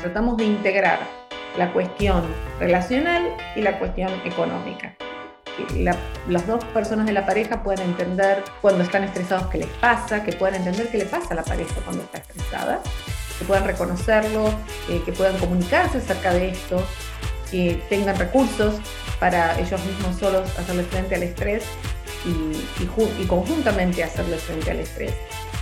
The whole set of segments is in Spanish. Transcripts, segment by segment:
tratamos de integrar la cuestión relacional y la cuestión económica. Que las dos personas de la pareja puedan entender cuando están estresados qué les pasa, que puedan entender qué le pasa a la pareja cuando está estresada, que puedan reconocerlo, eh, que puedan comunicarse acerca de esto, que tengan recursos para ellos mismos solos hacerle frente al estrés y, conjuntamente hacerle frente al estrés.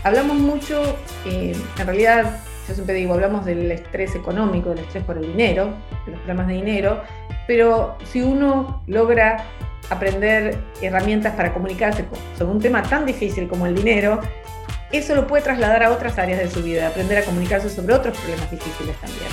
Hablamos mucho, eh, en realidad yo siempre digo, hablamos del estrés económico, del estrés por el dinero, de los problemas de dinero, pero si uno logra aprender herramientas para comunicarse sobre un tema tan difícil como el dinero, eso lo puede trasladar a otras áreas de su vida, aprender a comunicarse sobre otros problemas difíciles también.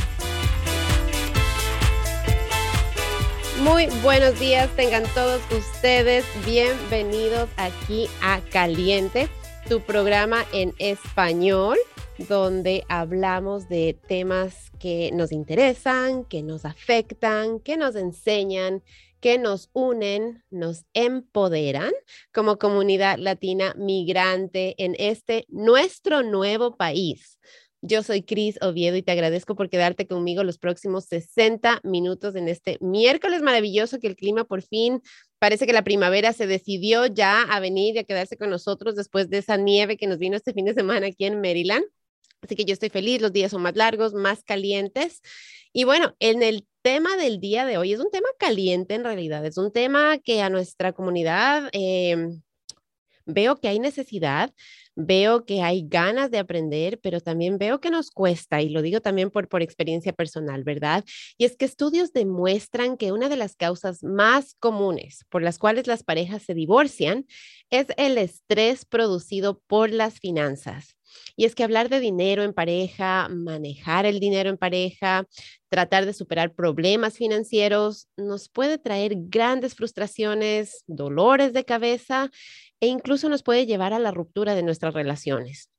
Muy buenos días, tengan todos ustedes bienvenidos aquí a Caliente, tu programa en español donde hablamos de temas que nos interesan, que nos afectan, que nos enseñan, que nos unen, nos empoderan como comunidad latina migrante en este nuestro nuevo país. Yo soy Cris Oviedo y te agradezco por quedarte conmigo los próximos 60 minutos en este miércoles maravilloso que el clima por fin parece que la primavera se decidió ya a venir y a quedarse con nosotros después de esa nieve que nos vino este fin de semana aquí en Maryland. Así que yo estoy feliz, los días son más largos, más calientes. Y bueno, en el tema del día de hoy es un tema caliente en realidad, es un tema que a nuestra comunidad em, veo que hay necesidad, veo que hay ganas de aprender, pero también veo que nos cuesta, y lo digo también por, por experiencia personal, ¿verdad? Y es que estudios demuestran que una de las causas más comunes por las cuales las parejas se divorcian es el estrés producido por las finanzas. Y es que hablar de dinero en pareja, manejar el dinero en pareja, tratar de superar problemas financieros, nos puede traer grandes frustraciones, dolores de cabeza e incluso nos puede llevar a la ruptura de nuestras relaciones.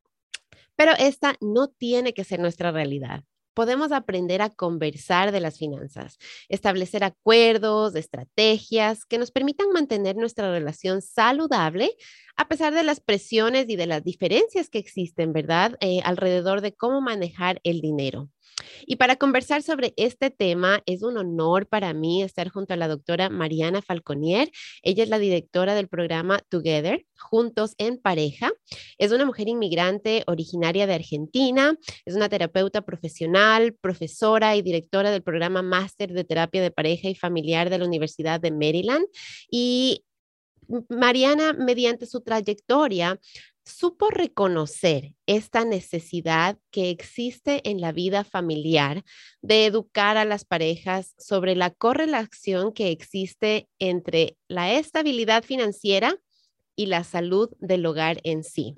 Pero esta no tiene que ser nuestra realidad podemos aprender a conversar de las finanzas, establecer acuerdos, estrategias que nos permitan mantener nuestra relación saludable a pesar de las presiones y de las diferencias que existen, ¿verdad? Eh, alrededor de cómo manejar el dinero. Y para conversar sobre este tema, es un honor para mí estar junto a la doctora Mariana Falconier. Ella es la directora del programa Together, Juntos en Pareja. Es una mujer inmigrante originaria de Argentina, es una terapeuta profesional, profesora y directora del programa Máster de Terapia de Pareja y Familiar de la Universidad de Maryland. Y Mariana, mediante su trayectoria, supo reconocer esta necesidad que existe en la vida familiar de educar a las parejas sobre la correlación que existe entre la estabilidad financiera y la salud del hogar en sí.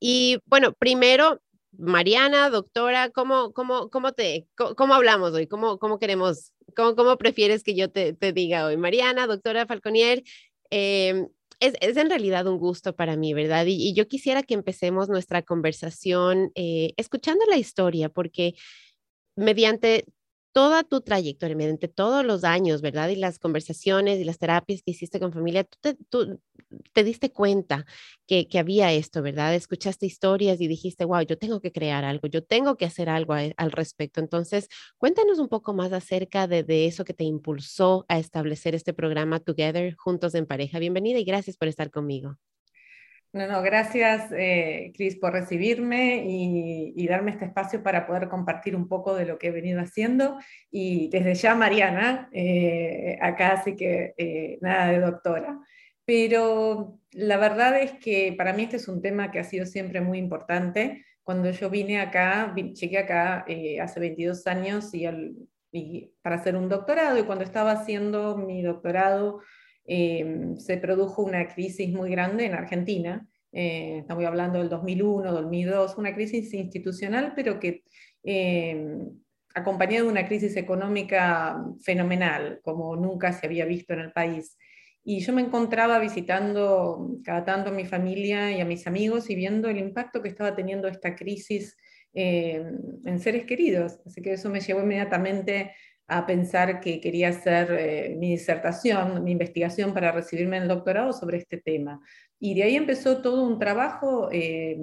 Y bueno, primero, Mariana, doctora, ¿cómo, cómo, cómo, te, cómo, hablamos hoy? ¿Cómo, cómo queremos, cómo, cómo prefieres que yo te, te diga hoy? Mariana, doctora Falconier, eh, es, en realidad un gusto para mí, ¿verdad? Y, yo quisiera que empecemos nuestra conversación eh, escuchando la historia, porque mediante toda tu trayectoria, mediante todos los años, ¿verdad? Y las conversaciones y las terapias que hiciste con familia, tú te, diste cuenta que, había esto, ¿verdad? Escuchaste historias y dijiste, wow, yo tengo que crear algo, yo tengo que hacer algo al respecto. Entonces, cuéntanos un poco más acerca de, de eso que te impulsó a establecer este programa Together, Juntos en Pareja. Bienvenida y gracias por estar conmigo. No, no, gracias, eh, Cris, por recibirme y, darme este espacio para poder compartir un poco de lo que he venido haciendo. Y desde ya, Mariana, eh, acá, así que eh, nada de doctora. Pero la verdad es que para mí este es un tema que ha sido siempre muy importante. Cuando yo vine acá, llegué acá hace 22 años y para hacer un doctorado, y cuando estaba haciendo mi doctorado, Em, se produjo una crisis muy grande en Argentina. Eh, estamos hablando del 2001, 2002, una crisis institucional, pero que eh, acompañada de una crisis económica fenomenal, como nunca se había visto en el país. Y yo me encontraba visitando cada tanto a mi familia y a mis amigos y viendo el impacto que estaba teniendo esta crisis em, en seres queridos. Así que eso me llevó inmediatamente a pensar que quería hacer eh, mi disertación, mi investigación para recibirme en el doctorado sobre este tema. Y de ahí empezó todo un trabajo eh,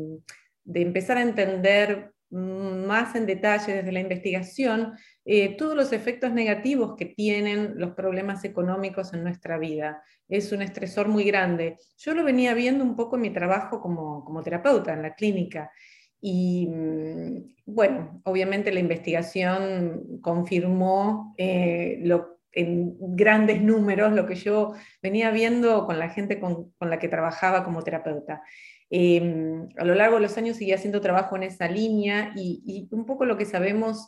de empezar a entender más en detalle desde la investigación eh, todos los efectos negativos que tienen los problemas económicos en nuestra vida. Es un estresor muy grande. Yo lo venía viendo un poco en mi trabajo como, como terapeuta en la clínica. Y mm, bueno, obviamente la investigación confirmó eh, lo, en grandes números lo que yo venía viendo con la gente con, con la que trabajaba como terapeuta. Em, a lo largo de los años seguí haciendo trabajo en esa línea y, un poco lo que sabemos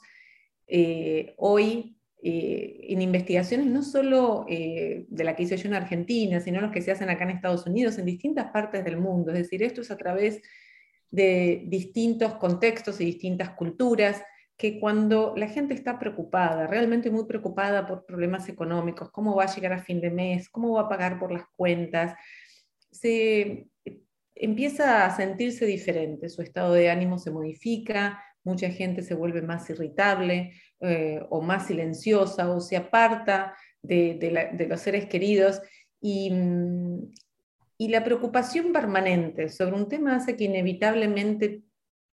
eh, hoy eh, en investigaciones no solo de la que hice yo en Argentina, sino los que se hacen acá en Estados Unidos, en distintas partes del mundo. Es decir, esto es a través de distintos contextos y distintas culturas, que cuando la gente está preocupada, realmente muy preocupada por problemas económicos, cómo va a llegar a fin de mes, cómo va a pagar por las cuentas, se empieza a sentirse diferente, su estado de ánimo se modifica, mucha gente se vuelve más irritable eh, o más silenciosa o se aparta de, los seres queridos y, mm, y, la preocupación permanente sobre un tema hace que inevitablemente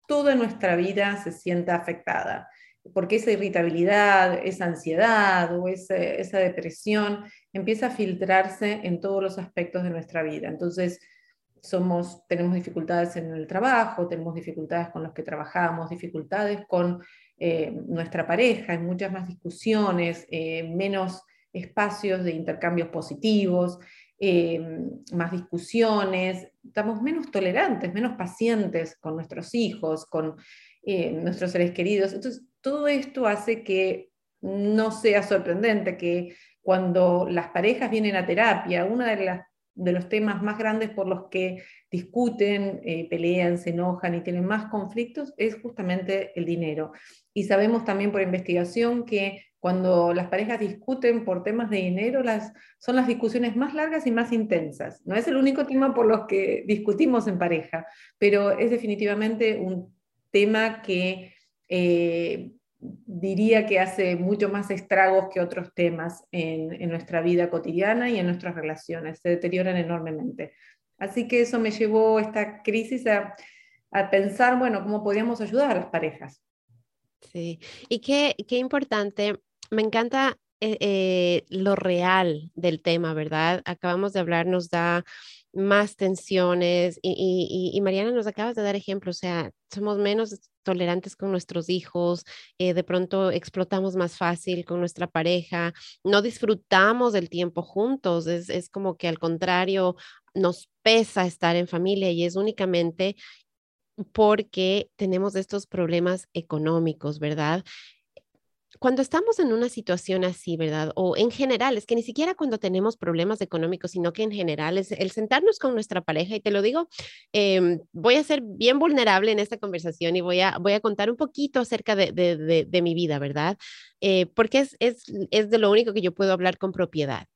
toda nuestra vida se sienta afectada, porque esa irritabilidad, esa ansiedad o esa, depresión empieza a filtrarse en todos los aspectos de nuestra vida. Entonces, somos, tenemos dificultades en el trabajo, tenemos dificultades con los que trabajamos, dificultades con eh, nuestra pareja, hay muchas más discusiones, eh, menos espacios de intercambios positivos, eh, más discusiones, estamos menos tolerantes, menos pacientes con nuestros hijos, con nuestros seres queridos. Entonces, todo esto hace que no sea sorprendente que cuando las parejas vienen a terapia, las de los temas más grandes por los que discuten, eh, pelean, se enojan y tienen más conflictos es justamente el dinero. Y sabemos también por investigación que cuando las parejas discuten por temas de dinero, son las discusiones más largas y más intensas. No es el único tema por los que discutimos en pareja, pero es definitivamente un tema que eh, diría que hace mucho más estragos que otros temas en, nuestra vida cotidiana y en nuestras relaciones, se deterioran enormemente. Así que eso me llevó esta crisis a, pensar, bueno, cómo podíamos ayudar a las parejas. Sí, y qué importante, me encanta eh, eh, lo real del tema, ¿verdad? Acabamos de hablar, nos da más tensiones y, Mariana nos acabas de dar ejemplo, o sea, somos menos tolerantes con nuestros hijos, eh, de pronto explotamos más fácil con nuestra pareja, no disfrutamos del tiempo juntos, es, es como que al contrario, nos pesa estar en familia y es únicamente porque tenemos estos problemas económicos, ¿verdad? Cuando estamos en una situación así, ¿verdad? O en general, es que ni siquiera cuando tenemos problemas económicos, sino que en general es el sentarnos con nuestra pareja, y te lo digo, em, voy a ser bien vulnerable en esta conversación y voy a, voy a contar un poquito acerca de, de, de, mi vida, ¿verdad? Eh, porque es, es, es de lo único que yo puedo hablar con propiedad.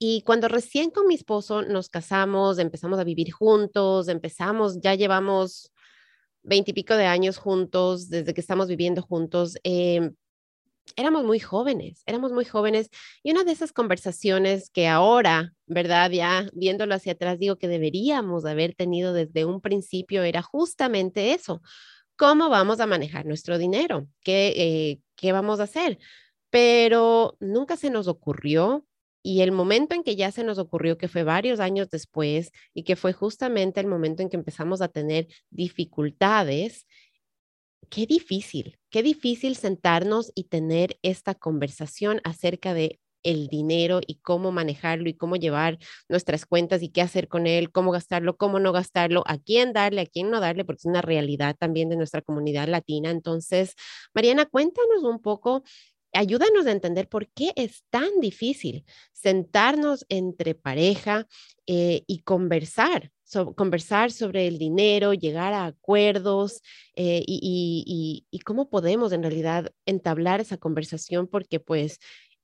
Y cuando recién con mi esposo nos casamos, empezamos a vivir juntos, empezamos, ya llevamos veintipico de años juntos, desde que estamos viviendo juntos, eh, éramos muy jóvenes, éramos muy jóvenes y una de esas conversaciones que ahora, ¿verdad? Ya viéndolo hacia atrás, digo que deberíamos haber tenido desde un principio era justamente eso. ¿Cómo vamos a manejar nuestro dinero? ¿Qué, eh, qué vamos a hacer? Pero nunca se nos ocurrió y el momento en que ya se nos ocurrió, que fue varios años después y que fue justamente el momento en que empezamos a tener dificultades, qué difícil, qué difícil sentarnos y tener esta conversación acerca de el dinero y cómo manejarlo y cómo llevar nuestras cuentas y qué hacer con él, cómo gastarlo, cómo no gastarlo, a quién darle, a quién no darle, porque es una realidad también de nuestra comunidad latina. Entonces, Mariana, cuéntanos un poco ayúdanos a entender por qué es tan difícil sentarnos entre pareja eh, y conversar conversar sobre el dinero, llegar a acuerdos eh, y, cómo podemos en realidad entablar esa conversación porque pues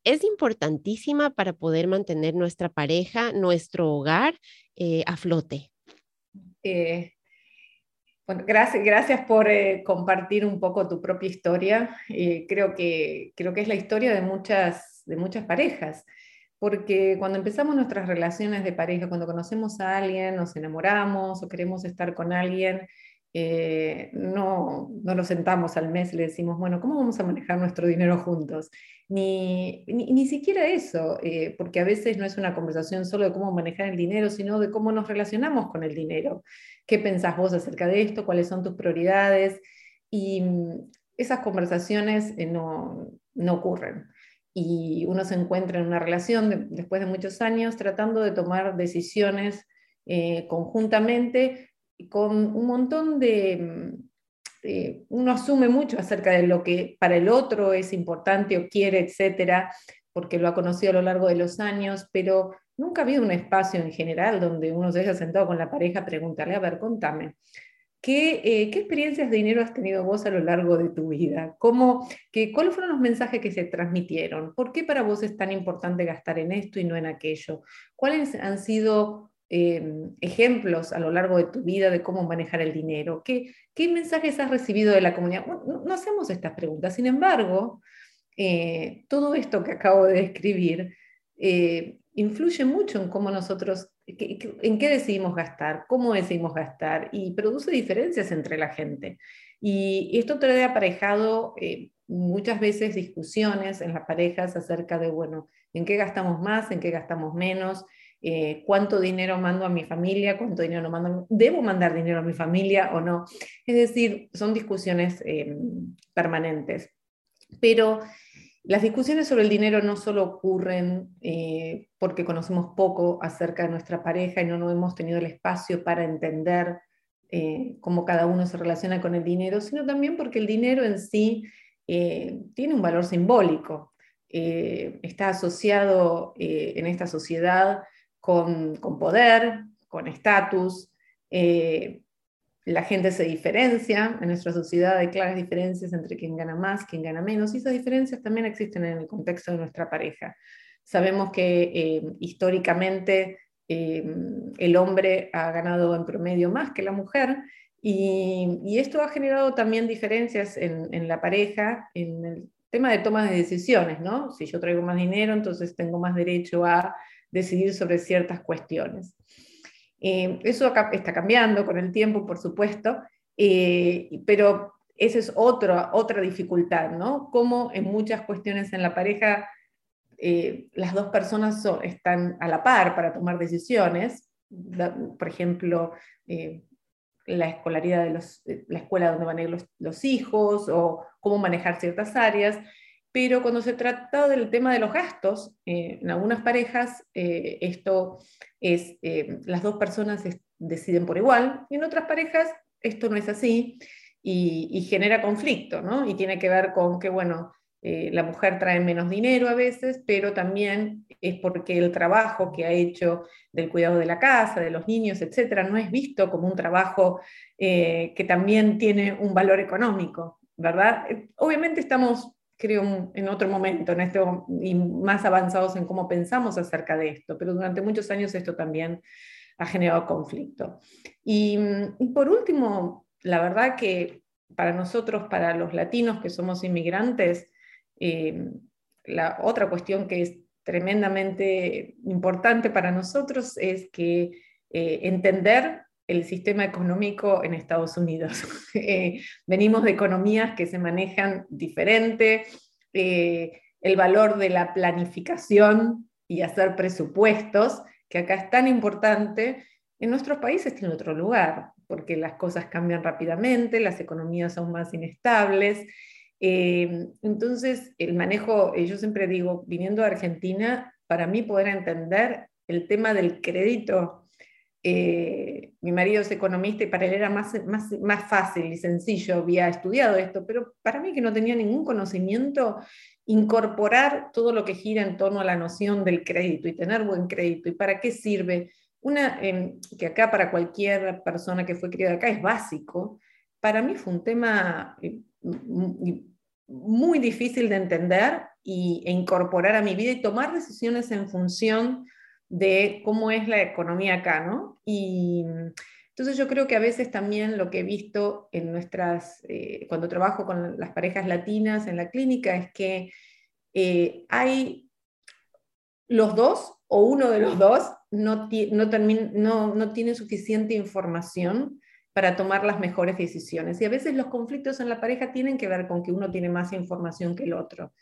es importantísima para poder mantener nuestra pareja, nuestro hogar eh, a flote. Eh, bueno, gracias, gracias por compartir un poco tu propia historia. creo, que, creo que es la historia de muchas, de muchas parejas porque cuando empezamos nuestras relaciones de pareja, cuando conocemos a alguien, nos enamoramos o queremos estar con alguien, eh, no, no nos sentamos al mes y le decimos, bueno, ¿cómo vamos a manejar nuestro dinero juntos? Ni, ni, siquiera eso, eh, porque a veces no es una conversación solo de cómo manejar el dinero, sino de cómo nos relacionamos con el dinero. ¿Qué pensás vos acerca de esto? ¿Cuáles son tus prioridades? Y mm, esas conversaciones eh, no, no ocurren y uno se encuentra en una relación después de muchos años tratando de tomar decisiones conjuntamente con un montón de, mm, uno asume mucho acerca de lo que para el otro es importante o quiere, etcétera, porque lo ha conocido a lo largo de los años, pero nunca ha habido un espacio en general donde uno se haya sentado con la pareja a preguntarle, a ver, contame, ¿qué, eh, ¿qué experiencias de dinero has tenido vos a lo largo de tu vida? ¿Cómo, que, ¿Cuáles fueron los mensajes que se transmitieron? ¿Por qué para vos es tan importante gastar en esto y no en aquello? ¿Cuáles han sido Em, ejemplos a lo largo de tu vida de cómo manejar el dinero? ¿Qué, qué mensajes has recibido de la comunidad? no, hacemos estas preguntas, sin embargo, eh, todo esto que acabo de describir eh, influye mucho en cómo nosotros, en qué decidimos gastar, cómo decidimos gastar y produce diferencias entre la gente. Y esto trae aparejado eh, muchas veces discusiones en las parejas acerca de, bueno, en qué gastamos más, en qué gastamos menos, eh, cuánto dinero mando a mi familia, cuánto dinero mando, debo mandar dinero a mi familia o no. Es decir, son discusiones eh, permanentes. Pero las discusiones sobre el dinero no solo ocurren eh, porque conocemos poco acerca de nuestra pareja y no, hemos tenido el espacio para entender cómo cada uno se relaciona con el dinero, sino también porque el dinero en sí tiene un valor simbólico. está asociado en esta sociedad con, poder, con estatus. Eh, la gente se diferencia, en nuestra sociedad hay claras diferencias entre quien gana más, quien gana menos, y esas diferencias también existen en el contexto de nuestra pareja. Sabemos que eh, históricamente eh, el hombre ha ganado en promedio más que la mujer, y, esto ha generado también diferencias en, en, la pareja, en el tema de toma de decisiones, ¿no? Si yo traigo más dinero, entonces tengo más derecho a decidir sobre ciertas cuestiones. Eh, eso está cambiando con el tiempo, por supuesto, eh, pero esa es otra, otra dificultad, ¿no? Como en muchas cuestiones en la pareja eh, las dos personas están a la par para tomar decisiones, por ejemplo, la escolaridad de los, la escuela donde van a ir los, los hijos o cómo manejar ciertas áreas, pero cuando se trata del tema de los gastos, eh, en algunas parejas eh, esto es, eh, las dos personas deciden por igual, y en otras parejas esto no es así y, genera conflicto, ¿no? Y tiene que ver con que, bueno, la mujer trae menos dinero a veces, pero también es porque el trabajo que ha hecho del cuidado de la casa, de los niños, etcétera, no es visto como un trabajo que también tiene un valor económico, ¿verdad? Obviamente estamos creo, en otro momento, en este, y más avanzados en cómo pensamos acerca de esto, pero durante muchos años esto también ha generado conflicto. Y, por último, la verdad que para nosotros, para los latinos que somos inmigrantes, eh, la otra cuestión que es tremendamente importante para nosotros es que eh, entender el sistema económico en Estados Unidos. Eh, venimos de economías que se manejan diferente, eh, el valor de la planificación y hacer presupuestos, que acá es tan importante, en nuestros países tiene otro lugar, porque las cosas cambian rápidamente, las economías son más inestables. Eh, entonces, el manejo, yo siempre digo, viniendo a Argentina, para mí poder entender el tema del crédito eh, mi marido es economista y para él era más, más, más fácil y sencillo, había estudiado esto, pero para mí que no tenía ningún conocimiento, incorporar todo lo que gira en torno a la noción del crédito y tener buen crédito y para qué sirve, una em, que acá para cualquier persona que fue criada acá es básico, para mí fue un tema eh, muy difícil de entender y, e incorporar a mi vida y tomar decisiones en función de cómo es la economía acá, ¿no? Y entonces yo creo que a veces también lo que he visto en nuestras, eh, cuando trabajo con las parejas latinas en la clínica es que eh, hay los dos o uno de los dos no, no, no, no tiene suficiente información para tomar las mejores decisiones. Y a veces los conflictos en la pareja tienen que ver con que uno tiene más información que el otro.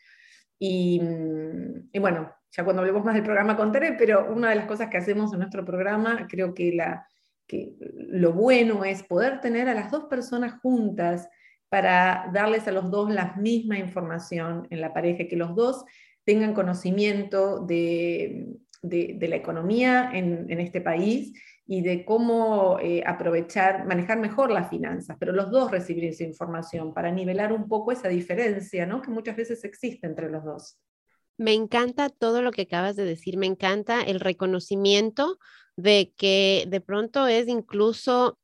Y, mm, bueno, ya cuando hablemos más del programa contaré, pero una de las cosas que hacemos en nuestro programa, creo que, la, que lo bueno es poder tener a las dos personas juntas para darles a los dos la misma información en la pareja, que los dos tengan conocimiento de, de, la economía en, en, este país y de cómo eh, aprovechar, manejar mejor las finanzas, pero los dos recibir esa información para nivelar un poco esa diferencia ¿no? que muchas veces existe entre los dos. Me encanta todo lo que acabas de decir, me encanta el reconocimiento de que de pronto es incluso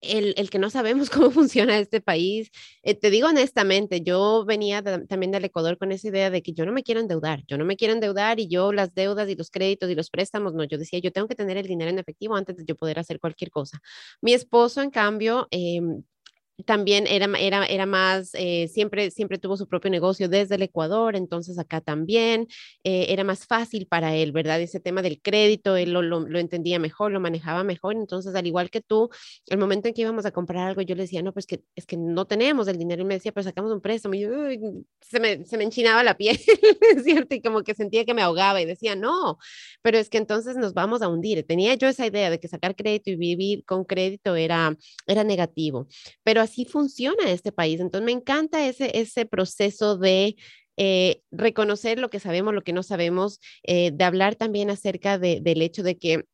el, que no sabemos cómo funciona este país. Eh, te digo honestamente, yo venía también del Ecuador con esa idea de que yo no me quiero endeudar, yo no me quiero endeudar y yo las deudas y los créditos y los préstamos, no, yo decía, yo tengo que tener el dinero en efectivo antes de yo poder hacer cualquier cosa. Mi esposo, en cambio, em, también era, era, era más, eh, siempre, siempre tuvo su propio negocio desde el Ecuador, entonces acá también eh, era más fácil para él, ¿verdad? Ese tema del crédito, él lo, lo, entendía mejor, lo manejaba mejor, entonces al igual que tú, el momento en que íbamos a comprar algo, yo le decía, no, pues que es que no tenemos el dinero, y me decía, pero sacamos un préstamo, y yo, se, me, se me enchinaba la piel, ¿cierto? Y como que sentía que me ahogaba y decía, no, pero es que entonces nos vamos a hundir. Tenía yo esa idea de que sacar crédito y vivir con crédito era, era negativo, pero así funciona este país. Entonces me encanta ese, ese proceso de eh, reconocer lo que sabemos, lo que no sabemos, eh, de hablar también acerca del hecho de que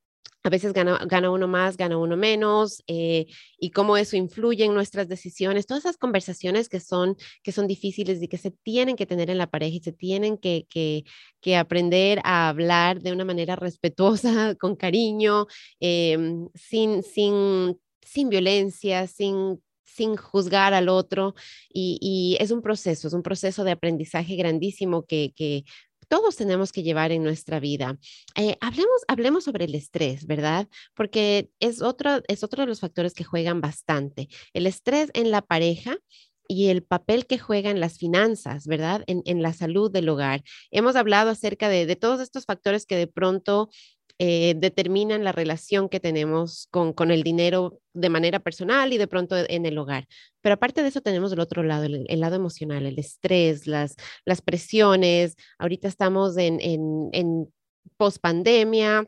a veces gana, gana, uno más, gana uno menos, eh, y cómo eso influye en nuestras decisiones. Todas esas conversaciones que son, que son difíciles y que se tienen que tener en la pareja y se tienen que, que, que aprender a hablar de una manera respetuosa, con cariño, em, sin, sin, sin violencia, sin sin juzgar al otro y, es un proceso, es un proceso de aprendizaje grandísimo que, todos tenemos que llevar en nuestra vida. Eh, hablemos, hablemos sobre el estrés, ¿verdad? Porque es otro, es otro de los factores que juegan bastante. El estrés en la pareja y el papel que juega en las finanzas, ¿verdad? En, la salud del hogar. Hemos hablado acerca de, todos estos factores que de pronto eh, determinan la relación que tenemos con, con, el dinero de manera personal y de pronto en el hogar. Pero aparte de eso tenemos el otro lado, el, lado emocional, el estrés, las, las presiones. Ahorita estamos en, en, en post pandemia,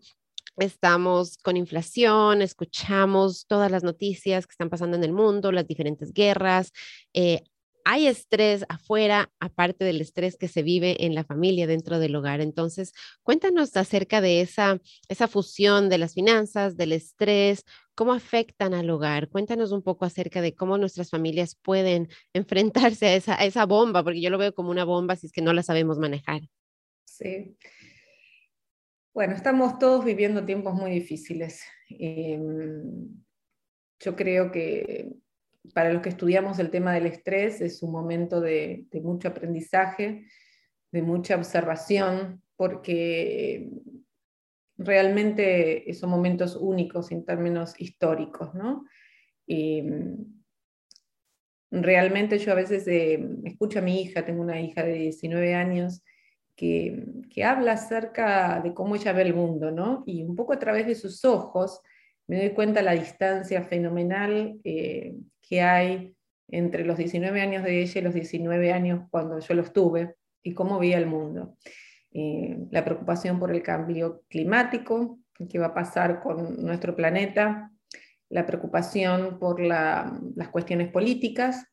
estamos con inflación, escuchamos todas las noticias que están pasando en el mundo, las diferentes guerras. Eh, hay estrés afuera, aparte del estrés que se vive en la familia dentro del hogar. Entonces, cuéntanos acerca de esa, esa fusión de las finanzas, del estrés, cómo afectan al hogar. Cuéntanos un poco acerca de cómo nuestras familias pueden enfrentarse a esa, bomba, porque yo lo veo como una bomba si es que no la sabemos manejar. Sí. Bueno, estamos todos viviendo tiempos muy difíciles. Em, yo creo que para los que estudiamos el tema del estrés es un momento de, mucho aprendizaje, de mucha observación, porque realmente son momentos únicos en términos históricos, ¿no? realmente yo a veces eh, escucho a mi hija, tengo una hija de 19 años, que, habla acerca de cómo ella ve el mundo, ¿no? Y un poco a través de sus ojos me doy cuenta la distancia fenomenal eh, que hay entre los 19 años de ella y los 19 años cuando yo los tuve y cómo veía el mundo. Eh, la preocupación por el cambio climático, qué va a pasar con nuestro planeta, la preocupación por las cuestiones políticas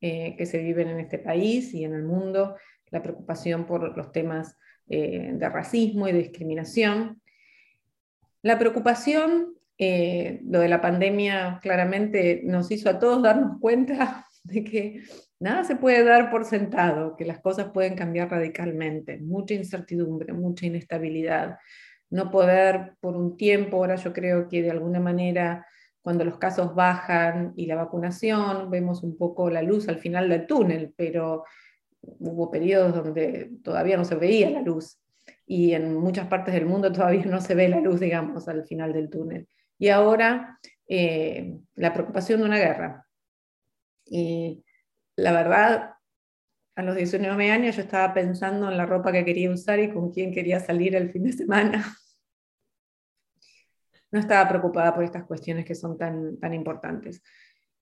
eh, que se viven en este país y en el mundo, la preocupación por los temas eh, de racismo y discriminación, la preocupación eh, lo de la pandemia claramente nos hizo a todos darnos cuenta de que nada se puede dar por sentado, que las cosas pueden cambiar radicalmente, mucha incertidumbre, mucha inestabilidad, no poder por un tiempo, ahora yo creo que de alguna manera cuando los casos bajan y la vacunación, vemos un poco la luz al final del túnel, pero hubo periodos donde todavía no se veía la luz y en muchas partes del mundo todavía no se ve la luz, digamos, al final del túnel y ahora eh, la preocupación de una guerra. Y la verdad, a los 19 años yo estaba pensando en la ropa que quería usar y con quién quería salir el fin de semana. no estaba preocupada por estas cuestiones que son tan, tan importantes.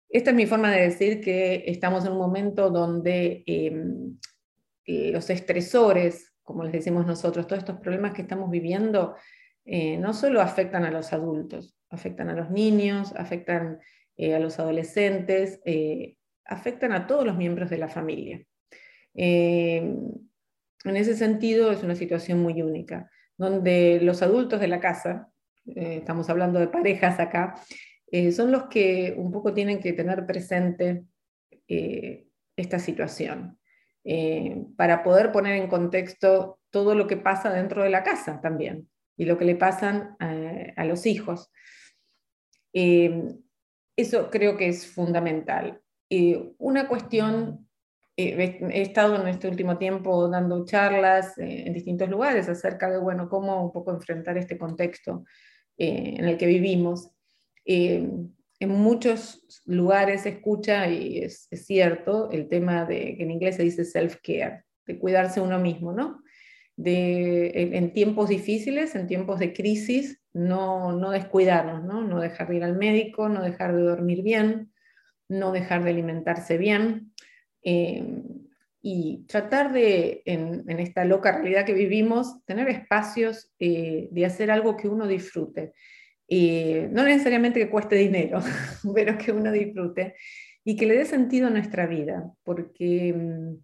Esta es mi forma de decir que estamos en un momento donde em, los estresores, como les decimos nosotros, todos estos problemas que estamos viviendo, eh, no solo afectan a los adultos, afectan a los niños, afectan eh, a los adolescentes, eh, afectan a todos los miembros de la familia. en ese sentido es una situación muy única, donde los adultos de la casa, estamos hablando de parejas acá, son los que un poco tienen que tener presente esta situación. para poder poner en contexto todo lo que pasa dentro de la casa también y lo que le pasan eh, a los hijos. Eh, eso creo que es fundamental. una cuestión, eh, he estado en este último tiempo dando charlas en distintos lugares acerca de, bueno, cómo un poco enfrentar este contexto en el que vivimos. en muchos lugares se escucha, y es, es, cierto, el tema de que en inglés se dice self-care, de cuidarse uno mismo, ¿no? En, tiempos difíciles, en tiempos de crisis, no, no descuidarnos, ¿no? no dejar de ir al médico, no dejar de dormir bien, no dejar de alimentarse bien. Eh, y tratar de, en, esta loca realidad que vivimos, tener espacios eh, de hacer algo que uno disfrute. Eh, no necesariamente que cueste dinero, pero que uno disfrute y que le dé sentido a nuestra vida, porque mm,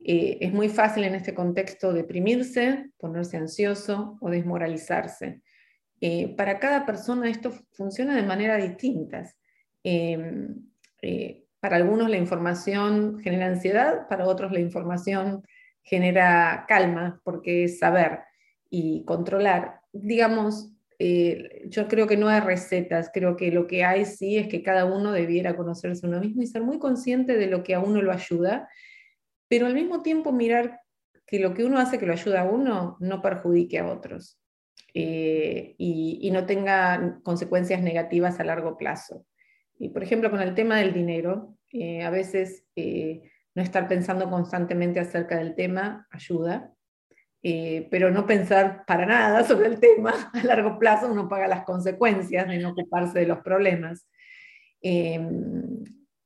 eh, es muy fácil en este contexto deprimirse, ponerse ansioso o desmoralizarse. Eh, para cada persona esto funciona de manera distinta. Em, eh, para algunos la información genera ansiedad, para otros la información genera calma, porque es saber y controlar. Digamos, yo creo que no hay recetas, creo que lo que hay sí es que cada uno debiera conocerse a uno mismo y ser muy consciente de lo que a uno lo ayuda pero al mismo tiempo mirar que lo que uno hace que lo ayuda a uno no perjudique a otros eh, y, no tenga consecuencias negativas a largo plazo. Y por ejemplo, con el tema del dinero, eh, a veces eh, no estar pensando constantemente acerca del tema ayuda, pero no pensar para nada sobre el tema, a largo plazo uno paga las consecuencias de no ocuparse de los problemas.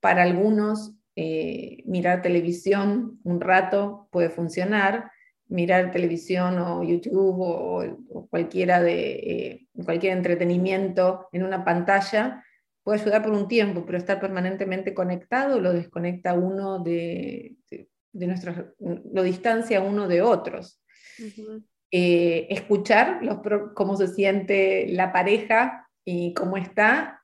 para algunos eh, mirar televisión un rato puede funcionar, mirar televisión o YouTube o, cualquiera de, eh, cualquier entretenimiento en una pantalla puede ayudar por un tiempo, pero estar permanentemente conectado lo desconecta uno de, de, lo distancia uno de otros. Eh, escuchar los, cómo se siente la pareja y cómo está,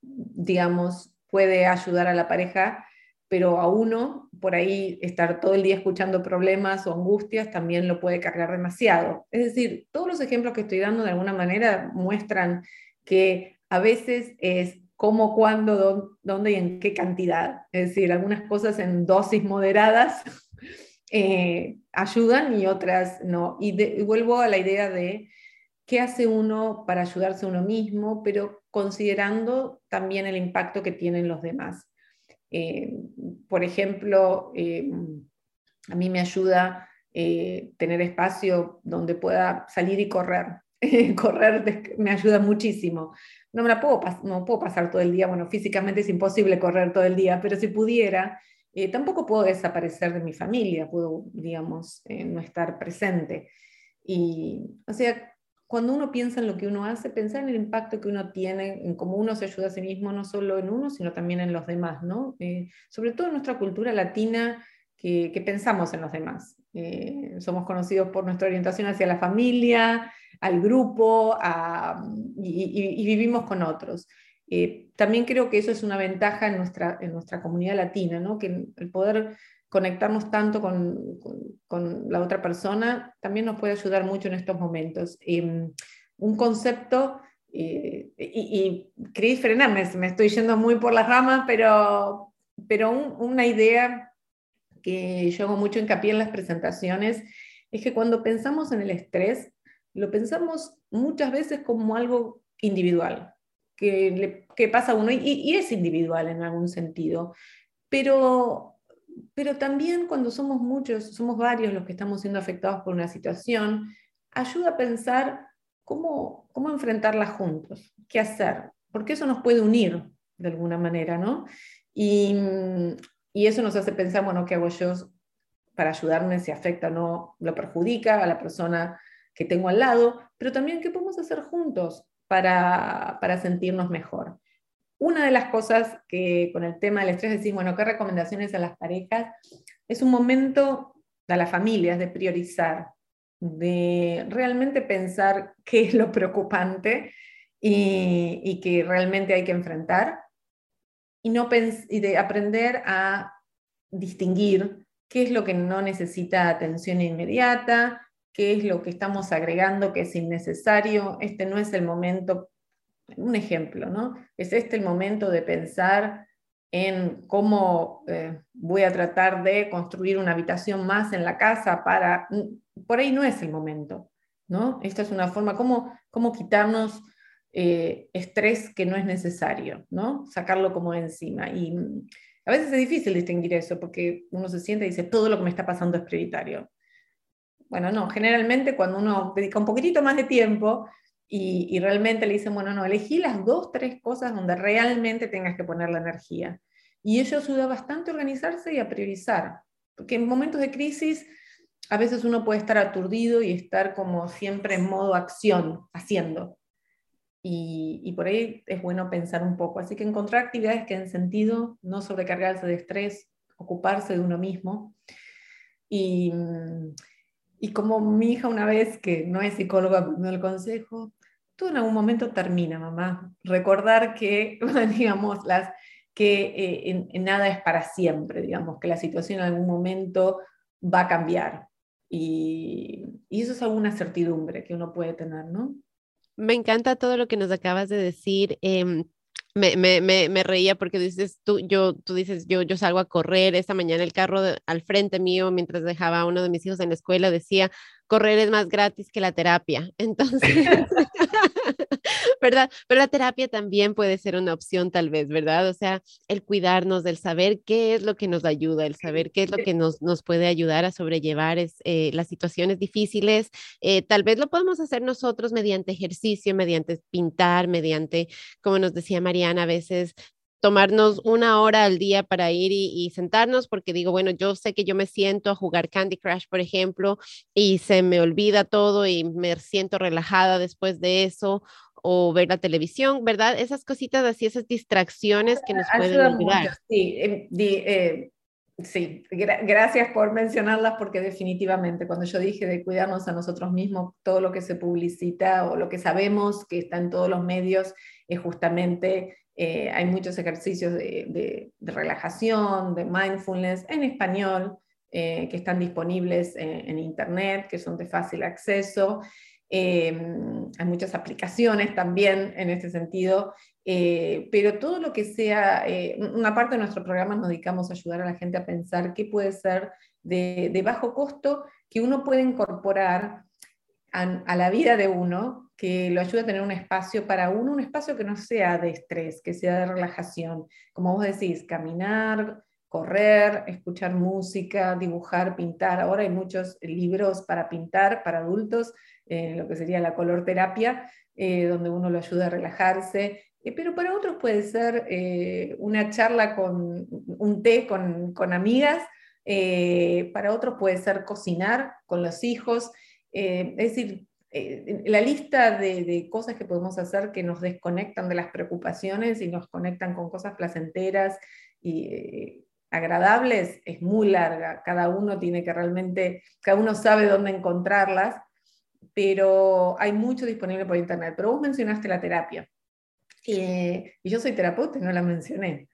digamos, puede ayudar a la pareja, pero a uno, por ahí, estar todo el día escuchando problemas o angustias también lo puede cargar demasiado. Es decir, todos los ejemplos que estoy dando de alguna manera muestran que a veces es cómo, cuándo, dónde y en qué cantidad. Es decir, algunas cosas en dosis moderadas eh, ayudan y otras no. y, vuelvo a la idea de qué hace uno para ayudarse a uno mismo, pero considerando también el impacto que tienen los demás. Eh, por ejemplo, eh, a mí me ayuda eh, tener espacio donde pueda salir y correr. correr me ayuda muchísimo. No me la puedo, no puedo pasar todo el día, bueno, físicamente es imposible correr todo el día, pero si pudiera, tampoco puedo desaparecer de mi familia, puedo, digamos, no estar presente. Y, o sea, cuando uno piensa en lo que uno hace, pensar en el impacto que uno tiene, en cómo uno se ayuda a sí mismo, no solo en uno, sino también en los demás, ¿no? Eh, sobre todo en nuestra cultura latina, que, pensamos en los demás. Eh, somos conocidos por nuestra orientación hacia la familia, al grupo, y, vivimos con otros. Eh, también creo que eso es una ventaja en nuestra, en nuestra comunidad latina, ¿no? que el poder conectarnos tanto con, con, la otra persona también nos puede ayudar mucho en estos momentos. Em, un concepto, eh, y, y Cris, frename, me estoy yendo muy por las ramas, pero, pero una idea que yo hago mucho hincapié en las presentaciones es que cuando pensamos en el estrés, lo pensamos muchas veces como algo individual, que, le, que pasa a uno, y, y es individual en algún sentido, pero pero también cuando somos muchos, somos varios los que estamos siendo afectados por una situación, ayuda a pensar cómo, cómo enfrentarlas juntos, qué hacer, porque eso nos puede unir de alguna manera, ¿no? Y, y eso nos hace pensar, bueno, ¿qué hago yo para ayudarme si afecta o no, lo perjudica a la persona que tengo al lado? Pero también, ¿qué podemos hacer juntos para, para sentirnos mejor? Una de las cosas que con el tema del estrés decís, bueno, ¿qué recomendaciones a las parejas? Es un momento a las familias de priorizar, de realmente pensar qué es lo preocupante y, y que realmente hay que enfrentar y, no y de aprender a distinguir qué es lo que no necesita atención inmediata, qué es lo que estamos agregando que es innecesario. Este no es el momento, un ejemplo, ¿no? Es este el momento de pensar en cómo eh, voy a tratar de construir una habitación más en la casa para... Por ahí no es el momento, ¿no? Esta es una forma, cómo, cómo quitarnos eh, estrés que no es necesario, ¿no? Sacarlo como encima. Y mm, a veces es difícil distinguir eso porque uno se siente y dice, todo lo que me está pasando es prioritario. Bueno, no, generalmente cuando uno dedica un poquitito más de tiempo y, realmente le dicen, bueno, no, elegí las dos, tres cosas donde realmente tengas que poner la energía. Y eso ayuda bastante a organizarse y a priorizar, porque en momentos de crisis a veces uno puede estar aturdido y estar como siempre en modo acción, haciendo. Y, por ahí es bueno pensar un poco. Así que encontrar actividades que den sentido, no sobrecargarse de estrés, ocuparse de uno mismo. Y, y como mi hija una vez, que no es psicóloga, me dio el consejo, tú en algún momento termina, mamá. Recordar que, digamos, las, que eh, en, nada es para siempre, digamos, que la situación en algún momento va a cambiar. Y, eso es alguna certidumbre que uno puede tener, ¿no? Me encanta todo lo que nos acabas de decir. Em, me, reía porque dices, tú, yo, tú dices, yo, yo salgo a correr. Esta mañana el carro al frente mío, mientras dejaba a uno de mis hijos en la escuela, decía, correr es más gratis que la terapia. Entonces, ¿verdad? Pero la terapia también puede ser una opción tal vez, ¿verdad? O sea, el cuidarnos, del saber qué es lo que nos ayuda, el saber qué es lo que nos, nos puede ayudar a sobrellevar es, eh, las situaciones difíciles. Eh, tal vez lo podemos hacer nosotros mediante ejercicio, mediante pintar, mediante, como nos decía Mariana, a veces tomarnos una hora al día para ir y, sentarnos, porque digo, bueno, yo sé que yo me siento a jugar Candy Crush, por ejemplo, y se me olvida todo y me siento relajada después de eso, o ver la televisión, ¿verdad? Esas cositas así, esas distracciones que nos pueden ayudar. Sí, em, eh, sí. gracias por mencionarlas porque definitivamente cuando yo dije de cuidarnos a nosotros mismos, todo lo que se publicita o lo que sabemos que está en todos los medios es justamente eh, hay muchos ejercicios de, relajación, de mindfulness en español, eh, que están disponibles en, Internet, que son de fácil acceso. Em, hay muchas aplicaciones también en este sentido, eh, pero todo lo que sea, una parte de nuestro programa nos dedicamos a ayudar a la gente a pensar qué puede ser de, bajo costo que uno puede incorporar a la vida de uno que lo ayude a tener un espacio para uno, un espacio que no sea de estrés, que sea de relajación. Como vos decís, caminar, correr, escuchar música, dibujar, pintar. Ahora hay muchos libros para pintar para adultos, eh, lo que sería la color terapia, eh, donde uno lo ayuda a relajarse. Eh, pero para otros puede ser una charla con un té con, con amigas, para otros puede ser cocinar con los hijos. es decir, eh, la lista de, cosas que podemos hacer que nos desconectan de las preocupaciones y nos conectan con cosas placenteras y eh, agradables es muy larga. Cada uno tiene que realmente, cada uno sabe dónde encontrarlas, pero hay mucho disponible por internet. Pero vos mencionaste la terapia. y yo soy terapeuta no la mencioné.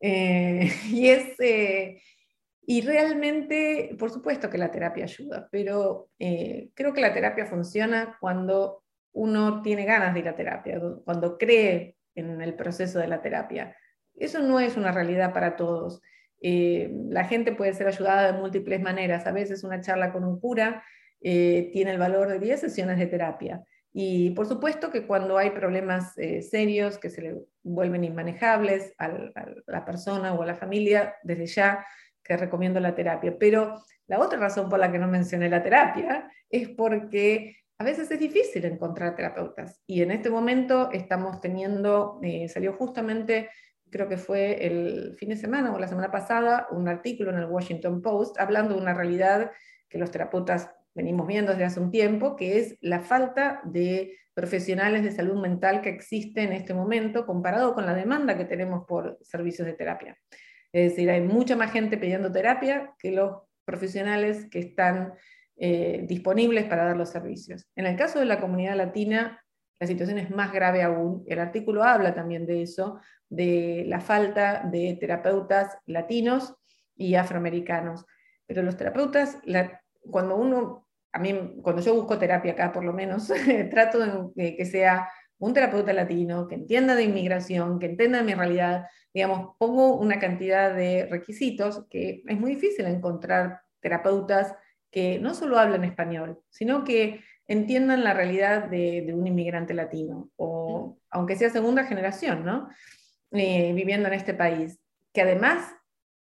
Eh, y es y realmente, por supuesto que la terapia ayuda, pero eh, creo que la terapia funciona cuando uno tiene ganas de ir a terapia, cuando cree en el proceso de la terapia. Eso no es una realidad para todos. Eh, la gente puede ser ayudada de múltiples maneras. A veces una charla con un cura eh, tiene el valor de 10 sesiones de terapia. Y por supuesto que cuando hay problemas serios que se le vuelven inmanejables a la persona o a la familia, desde ya que recomiendo la terapia. Pero la otra razón por la que no mencioné la terapia es porque a veces es difícil encontrar terapeutas. Y en este momento estamos teniendo, eh, salió justamente, creo que fue el fin de semana o la semana pasada, un artículo en el Washington Post hablando de una realidad que los terapeutas venimos viendo desde hace un tiempo, que es la falta de profesionales de salud mental que existe en este momento comparado con la demanda que tenemos por servicios de terapia. Es decir, hay mucha más gente pidiendo terapia que los profesionales que están eh, disponibles para dar los servicios. En el caso de la comunidad latina, la situación es más grave aún. El artículo habla también de eso, de la falta de terapeutas latinos y afroamericanos. Pero los terapeutas, cuando uno, a mí, cuando yo busco terapia acá por lo menos, trato de que sea un terapeuta latino, que entienda de inmigración, que entienda mi realidad, digamos, pongo una cantidad de requisitos que es muy difícil encontrar terapeutas que no solo hablan español, sino que entiendan la realidad de, un inmigrante latino, o aunque sea segunda generación, ¿no? Eh, viviendo en este país, que además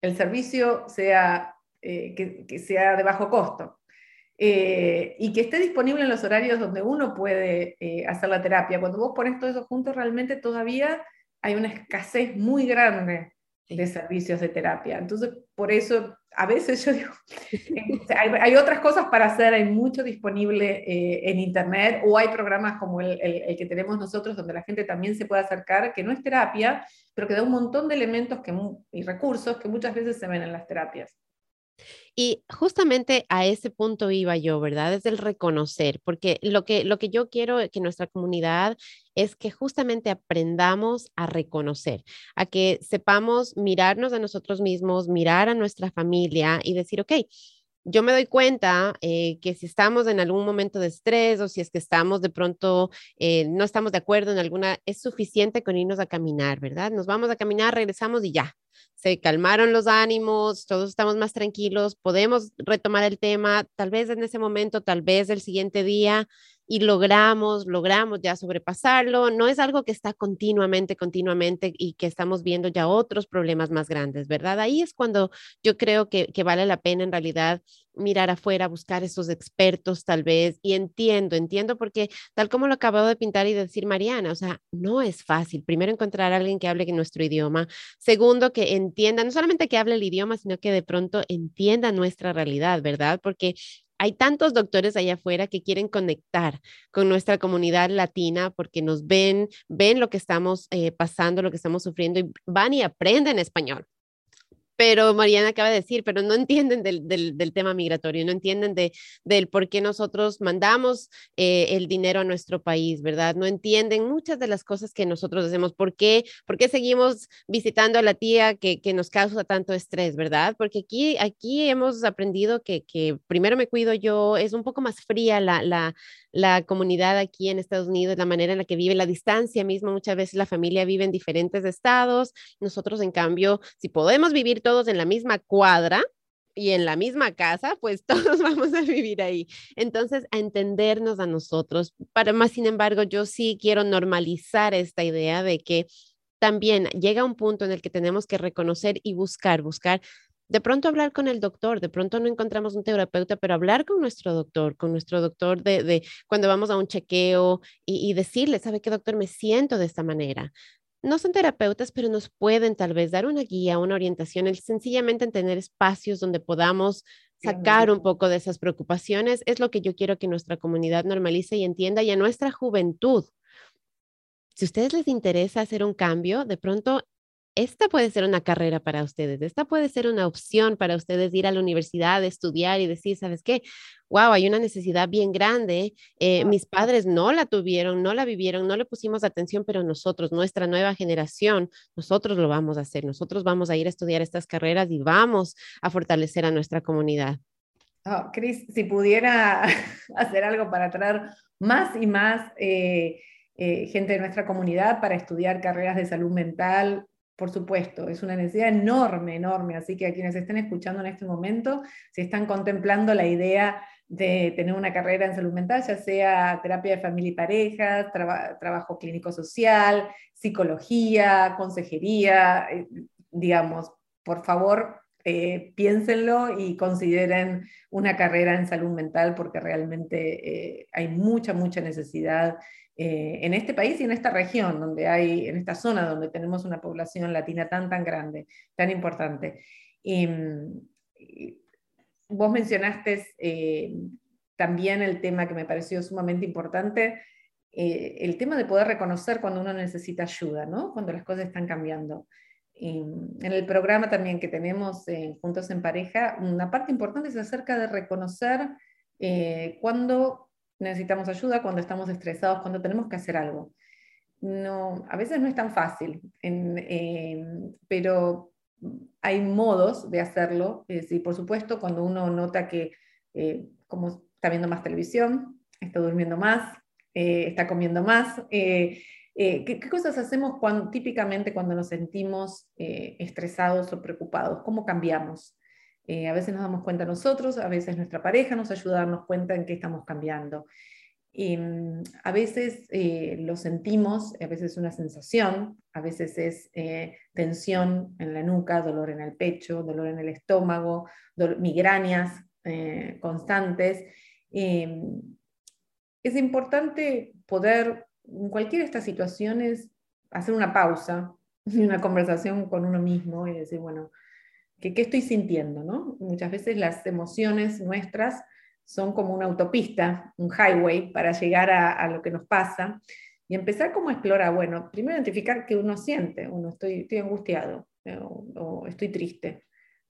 el servicio sea, eh, que, sea de bajo costo. Eh, y que esté disponible en los horarios donde uno puede hacer la terapia. Cuando vos pones todo eso junto, realmente todavía hay una escasez muy grande de servicios de terapia. Entonces, por eso, a veces yo digo, eh, hay, otras cosas para hacer, hay mucho disponible eh, en Internet o hay programas como el, el, que tenemos nosotros donde la gente también se puede acercar, que no es terapia, pero que da un montón de elementos que, y recursos que muchas veces se ven en las terapias. Y justamente a ese punto iba yo, ¿verdad? Es el reconocer, porque lo que, lo que yo quiero que nuestra comunidad es que justamente aprendamos a reconocer, a que sepamos mirarnos a nosotros mismos, mirar a nuestra familia y decir, ok, yo me doy cuenta eh, que si estamos en algún momento de estrés o si es que estamos de pronto, eh, no estamos de acuerdo en alguna, es suficiente con irnos a caminar, ¿verdad? Nos vamos a caminar, regresamos y ya, se calmaron los ánimos, todos estamos más tranquilos, podemos retomar el tema, tal vez en ese momento, tal vez el siguiente día, y logramos, logramos ya sobrepasarlo. No es algo que está continuamente, continuamente y que estamos viendo ya otros problemas más grandes, ¿verdad? Ahí es cuando yo creo que, que vale la pena en realidad mirar afuera, buscar esos expertos tal vez. Y entiendo, entiendo porque tal como lo acabo de pintar y decir Mariana, o sea, no es fácil. Primero encontrar a alguien que hable nuestro idioma. Segundo, que entienda, no solamente que hable el idioma, sino que de pronto entienda nuestra realidad, ¿verdad? Porque hay tantos doctores allá afuera que quieren conectar con nuestra comunidad latina porque nos ven, ven lo que estamos eh, pasando, lo que estamos sufriendo y van y aprenden español pero Mariana acaba de decir, pero no entienden del, del, tema migratorio, no entienden de, del por qué nosotros mandamos eh, el dinero a nuestro país, ¿verdad? No entienden muchas de las cosas que nosotros hacemos, por qué, por qué seguimos visitando a la tía que, que, nos causa tanto estrés, ¿verdad? Porque aquí, aquí hemos aprendido que, que primero me cuido yo, es un poco más fría la, la, la comunidad aquí en Estados Unidos, la manera en la que vive, la distancia misma, muchas veces la familia vive en diferentes estados, nosotros en cambio, si podemos vivir todos en la misma cuadra, y en la misma casa, pues todos vamos a vivir ahí. Entonces, a entendernos a nosotros. Para más, sin embargo, yo sí quiero normalizar esta idea de que también llega un punto en el que tenemos que reconocer y buscar, buscar de pronto hablar con el doctor, de pronto no encontramos un terapeuta, pero hablar con nuestro doctor, con nuestro doctor de, cuando vamos a un chequeo y, decirle, ¿sabe qué doctor? Me siento de esta manera. No son terapeutas, pero nos pueden tal vez dar una guía, una orientación, el sencillamente en tener espacios donde podamos sacar un poco de esas preocupaciones. Es lo que yo quiero que nuestra comunidad normalice y entienda y a nuestra juventud. Si a ustedes les interesa hacer un cambio, de pronto esta puede ser una carrera para ustedes, esta puede ser una opción para ustedes ir a la universidad, estudiar y decir, ¿sabes qué? Wow, hay una necesidad bien grande. Eh, mis padres no la tuvieron, no la vivieron, no le pusimos atención, pero nosotros, nuestra nueva generación, nosotros lo vamos a hacer. Nosotros vamos a ir a estudiar estas carreras y vamos a fortalecer a nuestra comunidad. Oh, Cris, si pudiera hacer algo para traer más y más eh, eh, gente de nuestra comunidad para estudiar carreras de salud mental, por supuesto, es una necesidad enorme, enorme. Así que a quienes estén escuchando en este momento, si están contemplando la idea de tener una carrera en salud mental, ya sea terapia de familia y pareja, trabajo clínico social, psicología, consejería, eh, digamos, por favor, eh, piénsenlo y consideren una carrera en salud mental porque realmente eh, hay mucha, mucha necesidad eh, en este país y en esta región, donde hay, en esta zona donde tenemos una población latina tan, tan grande, tan importante. Y, vos mencionaste también el tema que me pareció sumamente importante, el tema de poder reconocer cuando uno necesita ayuda, ¿no? cuando las cosas están cambiando en el programa también que tenemos eh, Juntos en Pareja, una parte importante es acerca de reconocer eh, cuando necesitamos ayuda, cuando estamos estresados, cuando tenemos que hacer algo. No, a veces no es tan fácil, pero hay modos de hacerlo. y por supuesto, cuando uno nota que eh, como está viendo más televisión, está durmiendo más, está comiendo más, eh, ¿qué, cosas hacemos cuando, típicamente cuando nos sentimos eh, estresados o preocupados? ¿Cómo cambiamos? Eh, a veces nos damos cuenta nosotros, a veces nuestra pareja nos ayuda a darnos cuenta en qué estamos cambiando. Mm, a veces lo sentimos, a veces es una sensación, a veces es tensión en la nuca, dolor en el pecho, dolor en el estómago, migrañas constantes. es importante poder en cualquiera de estas situaciones, hacer una pausa y una conversación con uno mismo y decir, bueno, ¿qué, qué estoy sintiendo? ¿no? Muchas veces las emociones nuestras son como una autopista, un highway para llegar a, lo que nos pasa y empezar como a explorar, bueno, primero identificar qué uno siente, uno estoy, estoy angustiado eh, o, estoy triste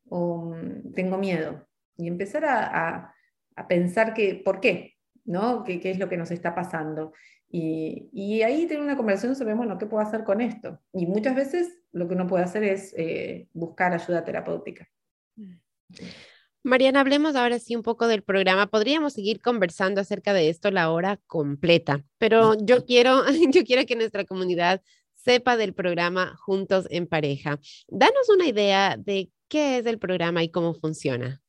o mm, tengo miedo y empezar a, a, pensar que, por qué, ¿no? ¿Qué, ¿Qué, es lo que nos está pasando? Y, ahí tener una conversación sobre, bueno, ¿qué puedo hacer con esto? Y muchas veces lo que uno puede hacer es eh, buscar ayuda terapéutica. Mariana, hablemos ahora sí un poco del programa. Podríamos seguir conversando acerca de esto la hora completa, pero yo quiero, yo quiero que nuestra comunidad sepa del programa Juntos en Pareja. Danos una idea de qué es el programa y cómo funciona.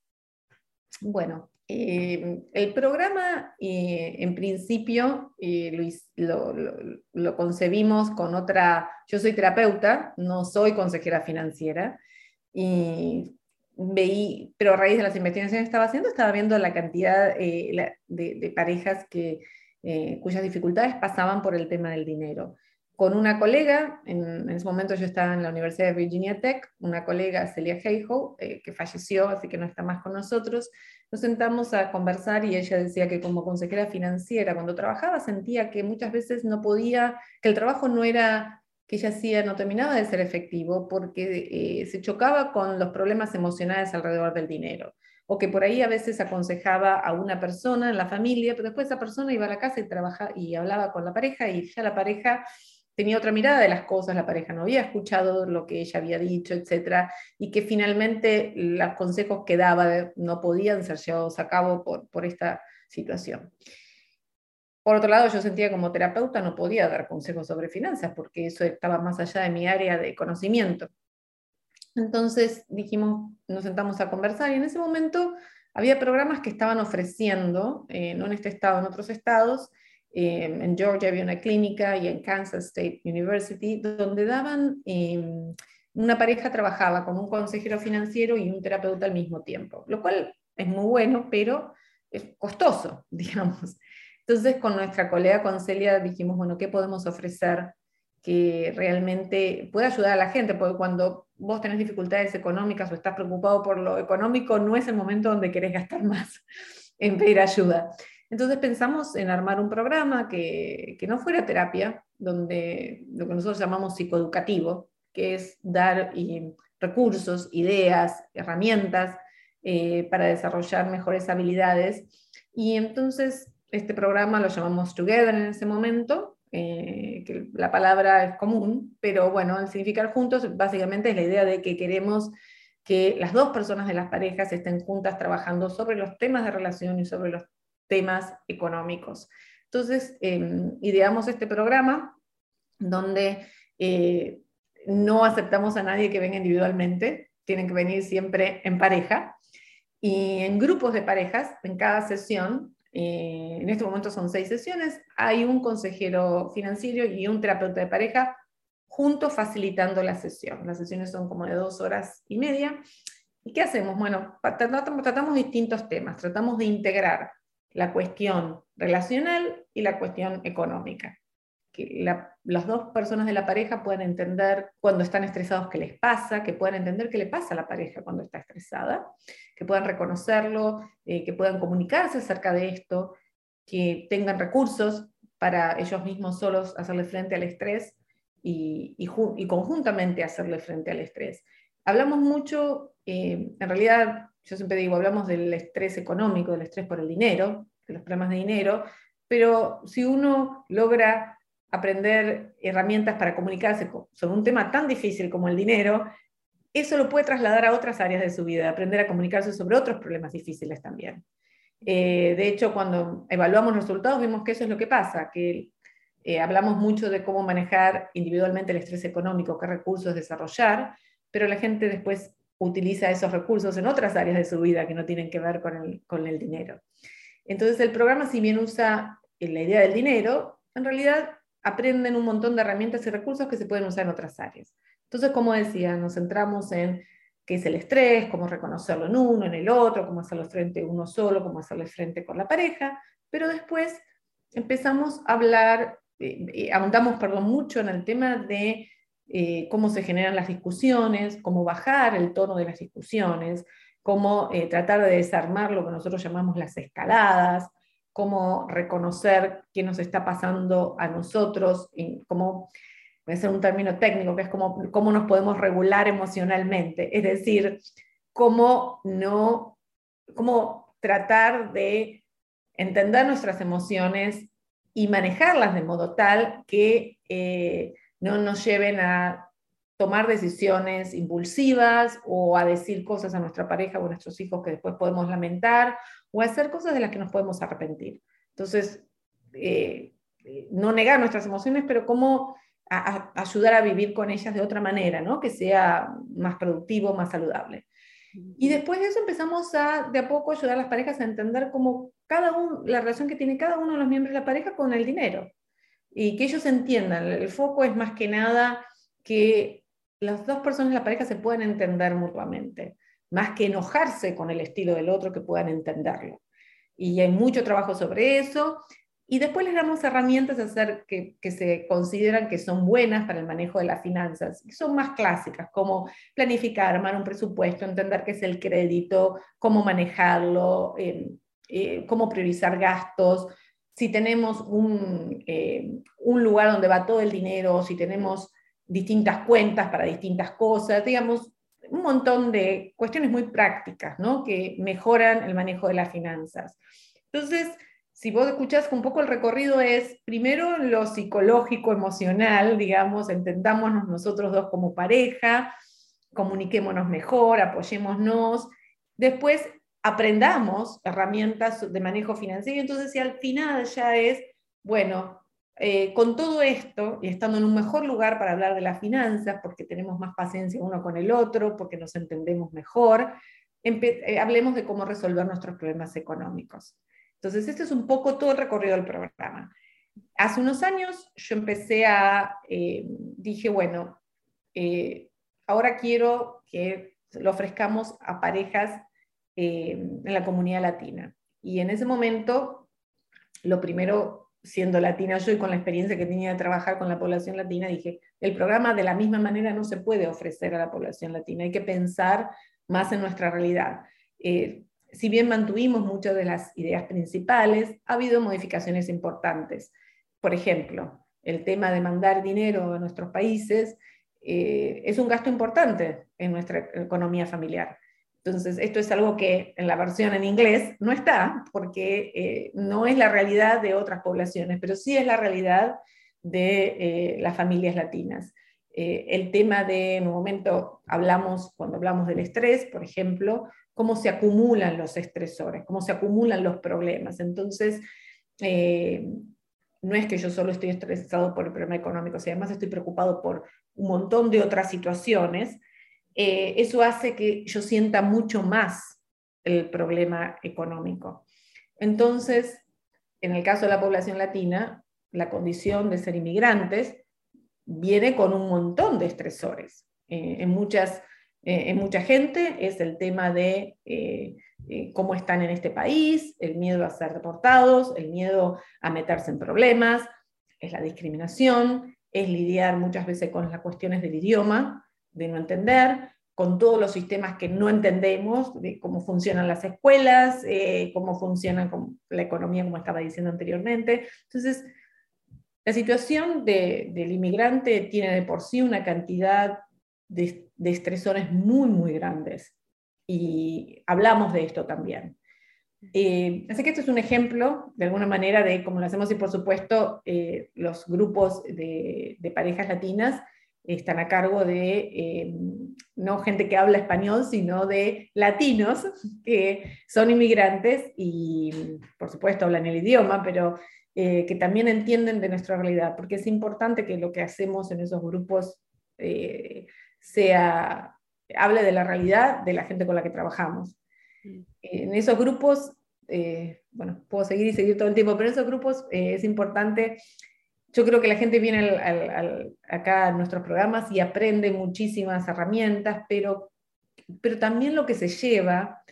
Bueno, eh, el programa, eh, en principio, eh, lo, concebimos con otra, yo soy terapeuta, no soy consejera financiera, y veí, pero a raíz de las investigaciones que estaba haciendo, estaba viendo la cantidad de, parejas que, cuyas dificultades pasaban por el tema del dinero. Con una colega, en, ese momento yo estaba en la Universidad de Virginia Tech, una colega, Celia Heijo, que falleció, así que no está más con nosotros, nos sentamos a conversar y ella decía que como consejera financiera, cuando trabajaba, sentía que muchas veces no podía, que el trabajo no era que ella hacía, no terminaba de ser efectivo porque eh, se chocaba con los problemas emocionales alrededor del dinero. O que por ahí a veces aconsejaba a una persona en la familia, pero después esa persona iba a la casa y, trabaja, y hablaba con la pareja y ya la pareja tenía otra mirada de las cosas, la pareja no había escuchado lo que ella había dicho, etcétera, y que finalmente los consejos que daba no podían ser llevados a cabo por, por esta situación. Por otro lado, yo sentía como terapeuta no podía dar consejos sobre finanzas porque eso estaba más allá de mi área de conocimiento. Entonces dijimos, nos sentamos a conversar y en ese momento había programas que estaban ofreciendo, eh, no en este estado, en otros estados, Em, en Georgia había una clínica y en Kansas State University, donde daban, em, una pareja trabajaba con un consejero financiero y un terapeuta al mismo tiempo, lo cual es muy bueno, pero es costoso, digamos. Entonces, con nuestra colega, con Celia, dijimos, bueno, ¿qué podemos ofrecer que realmente pueda ayudar a la gente? Porque cuando vos tenés dificultades económicas o estás preocupado por lo económico, no es el momento donde querés gastar más en pedir ayuda. Entonces pensamos en armar un programa que, no fuera terapia, donde lo que nosotros llamamos psicoeducativo, que es dar recursos, ideas, herramientas eh, para desarrollar mejores habilidades. Y entonces este programa lo llamamos Together en ese momento, eh, que la palabra es común, pero bueno, el significar juntos básicamente es la idea de que queremos que las dos personas de las parejas estén juntas trabajando sobre los temas de relación y sobre los temas económicos. Entonces, em, ideamos este programa donde eh, no aceptamos a nadie que venga individualmente, tienen que venir siempre en pareja y en grupos de parejas, en cada sesión, eh, en este momento son seis sesiones, hay un consejero financiero y un terapeuta de pareja juntos facilitando la sesión. Las sesiones son como de dos horas y media ¿Y qué hacemos? Bueno, tratamos distintos temas, tratamos de integrar la cuestión relacional y la cuestión económica. Que las dos personas de la pareja puedan entender cuando están estresados qué les pasa, que puedan entender qué le pasa a la pareja cuando está estresada, que puedan reconocerlo, eh, que puedan comunicarse acerca de esto, que tengan recursos para ellos mismos solos hacerle frente al estrés y, y, conjuntamente hacerle frente al estrés. Hablamos mucho, eh, en realidad, yo siempre digo, hablamos del estrés económico, del estrés por el dinero, de los problemas de dinero, pero si uno logra aprender herramientas para comunicarse sobre un tema tan difícil como el dinero, eso lo puede trasladar a otras áreas de su vida, aprender a comunicarse sobre otros problemas difíciles también. Eh, de hecho, cuando evaluamos resultados, vemos que eso es lo que pasa, que eh, hablamos mucho de cómo manejar individualmente el estrés económico, qué recursos desarrollar, pero la gente después utiliza esos recursos en otras áreas de su vida que no tienen que ver con el, con el dinero. Entonces el programa, si bien usa eh, la idea del dinero, en realidad aprenden un montón de herramientas y recursos que se pueden usar en otras áreas. Entonces, como decía, nos centramos en qué es el estrés, cómo reconocerlo en uno, en el otro, cómo hacerlo frente uno solo, cómo hacerlo frente con la pareja, pero después empezamos a hablar, eh, eh ahondamos perdón, mucho en el tema de eh, cómo se generan las discusiones, cómo bajar el tono de las discusiones, cómo eh, tratar de desarmar lo que nosotros llamamos las escaladas, cómo reconocer qué nos está pasando a nosotros, y cómo, voy a ser un término técnico, que es cómo, cómo nos podemos regular emocionalmente, es decir, cómo no, cómo tratar de entender nuestras emociones y manejarlas de modo tal que eh, no nos lleven a tomar decisiones impulsivas o a decir cosas a nuestra pareja o a nuestros hijos que después podemos lamentar o a hacer cosas de las que nos podemos arrepentir. Entonces, eh, no negar nuestras emociones, pero cómo ayudar a vivir con ellas de otra manera, ¿no? que sea más productivo, más saludable. Y después de eso empezamos a de a poco ayudar a las parejas a entender cómo cada uno, la relación que tiene cada uno de los miembros de la pareja con el dinero y que ellos entiendan. El foco es más que nada que las dos personas de la pareja se puedan entender mutuamente, más que enojarse con el estilo del otro, que puedan entenderlo. Y hay mucho trabajo sobre eso. Y después les damos herramientas a hacer que, que, se consideran que son buenas para el manejo de las finanzas, que son más clásicas, como planificar, armar un presupuesto, entender qué es el crédito, cómo manejarlo, eh, eh, cómo priorizar gastos, si tenemos eh, un, lugar donde va todo el dinero, si tenemos distintas cuentas para distintas cosas, digamos, un montón de cuestiones muy prácticas, ¿no? Que mejoran el manejo de las finanzas. Entonces, si vos escuchás un poco el recorrido es, primero lo psicológico, emocional, digamos, entendámonos nosotros dos como pareja, comuniquémonos mejor, apoyémonos. Después, aprendamos herramientas de manejo financiero. Entonces, si al final ya es, bueno, eh, con todo esto y estando en un mejor lugar para hablar de las finanzas, porque tenemos más paciencia uno con el otro, porque nos entendemos mejor, eh, hablemos de cómo resolver nuestros problemas económicos. Entonces, este es un poco todo el recorrido del programa. Hace unos años yo empecé a, eh, dije, bueno, ahora quiero que lo ofrezcamos a parejas eh, en la comunidad latina. Y en ese momento, lo primero, siendo latina yo y con la experiencia que tenía de trabajar con la población latina, dije, el programa de la misma manera no se puede ofrecer a la población latina, hay que pensar más en nuestra realidad. Eh, si bien mantuvimos muchas de las ideas principales, ha habido modificaciones importantes. Por ejemplo, el tema de mandar dinero a nuestros países eh, es un gasto importante en nuestra economía familiar. Entonces, esto es algo que en la versión en inglés no está, porque eh, no es la realidad de otras poblaciones, pero sí es la realidad de eh, las familias latinas. Eh, el tema de, en un momento hablamos, cuando hablamos del estrés, por ejemplo, cómo se acumulan los estresores, cómo se acumulan los problemas. Entonces, no es que yo solo estoy estresado por el problema económico, sino además estoy preocupado por un montón de otras situaciones eh, eso hace que yo sienta mucho más el problema económico. Entonces, en el caso de la población latina, la condición de ser inmigrantes viene con un montón de estresores. Eh, en muchas en mucha gente, es el tema de cómo están en este país, el miedo a ser deportados, el miedo a meterse en problemas, es la discriminación, es lidiar muchas veces con las cuestiones del idioma, de no entender, con todos los sistemas que no entendemos, de cómo funcionan las escuelas, eh, cómo funciona la economía, como estaba diciendo anteriormente. Entonces, la situación del inmigrante tiene de por sí una cantidad de, estresores muy, muy grandes. Y hablamos de esto también. Eh, así que esto es un ejemplo, de alguna manera, de cómo lo hacemos y por supuesto eh, los grupos de, de, parejas latinas están a cargo de eh, no gente que habla español, sino de latinos que son inmigrantes y por supuesto hablan el idioma, pero eh, que también entienden de nuestra realidad, porque es importante que lo que hacemos en esos grupos eh, sea, hable de la realidad de la gente con la que trabajamos. Mm. En esos grupos, bueno, puedo seguir y seguir todo el tiempo, pero en esos grupos es importante yo creo que la gente viene acá a nuestros programas y aprende muchísimas herramientas, pero, pero también lo que se lleva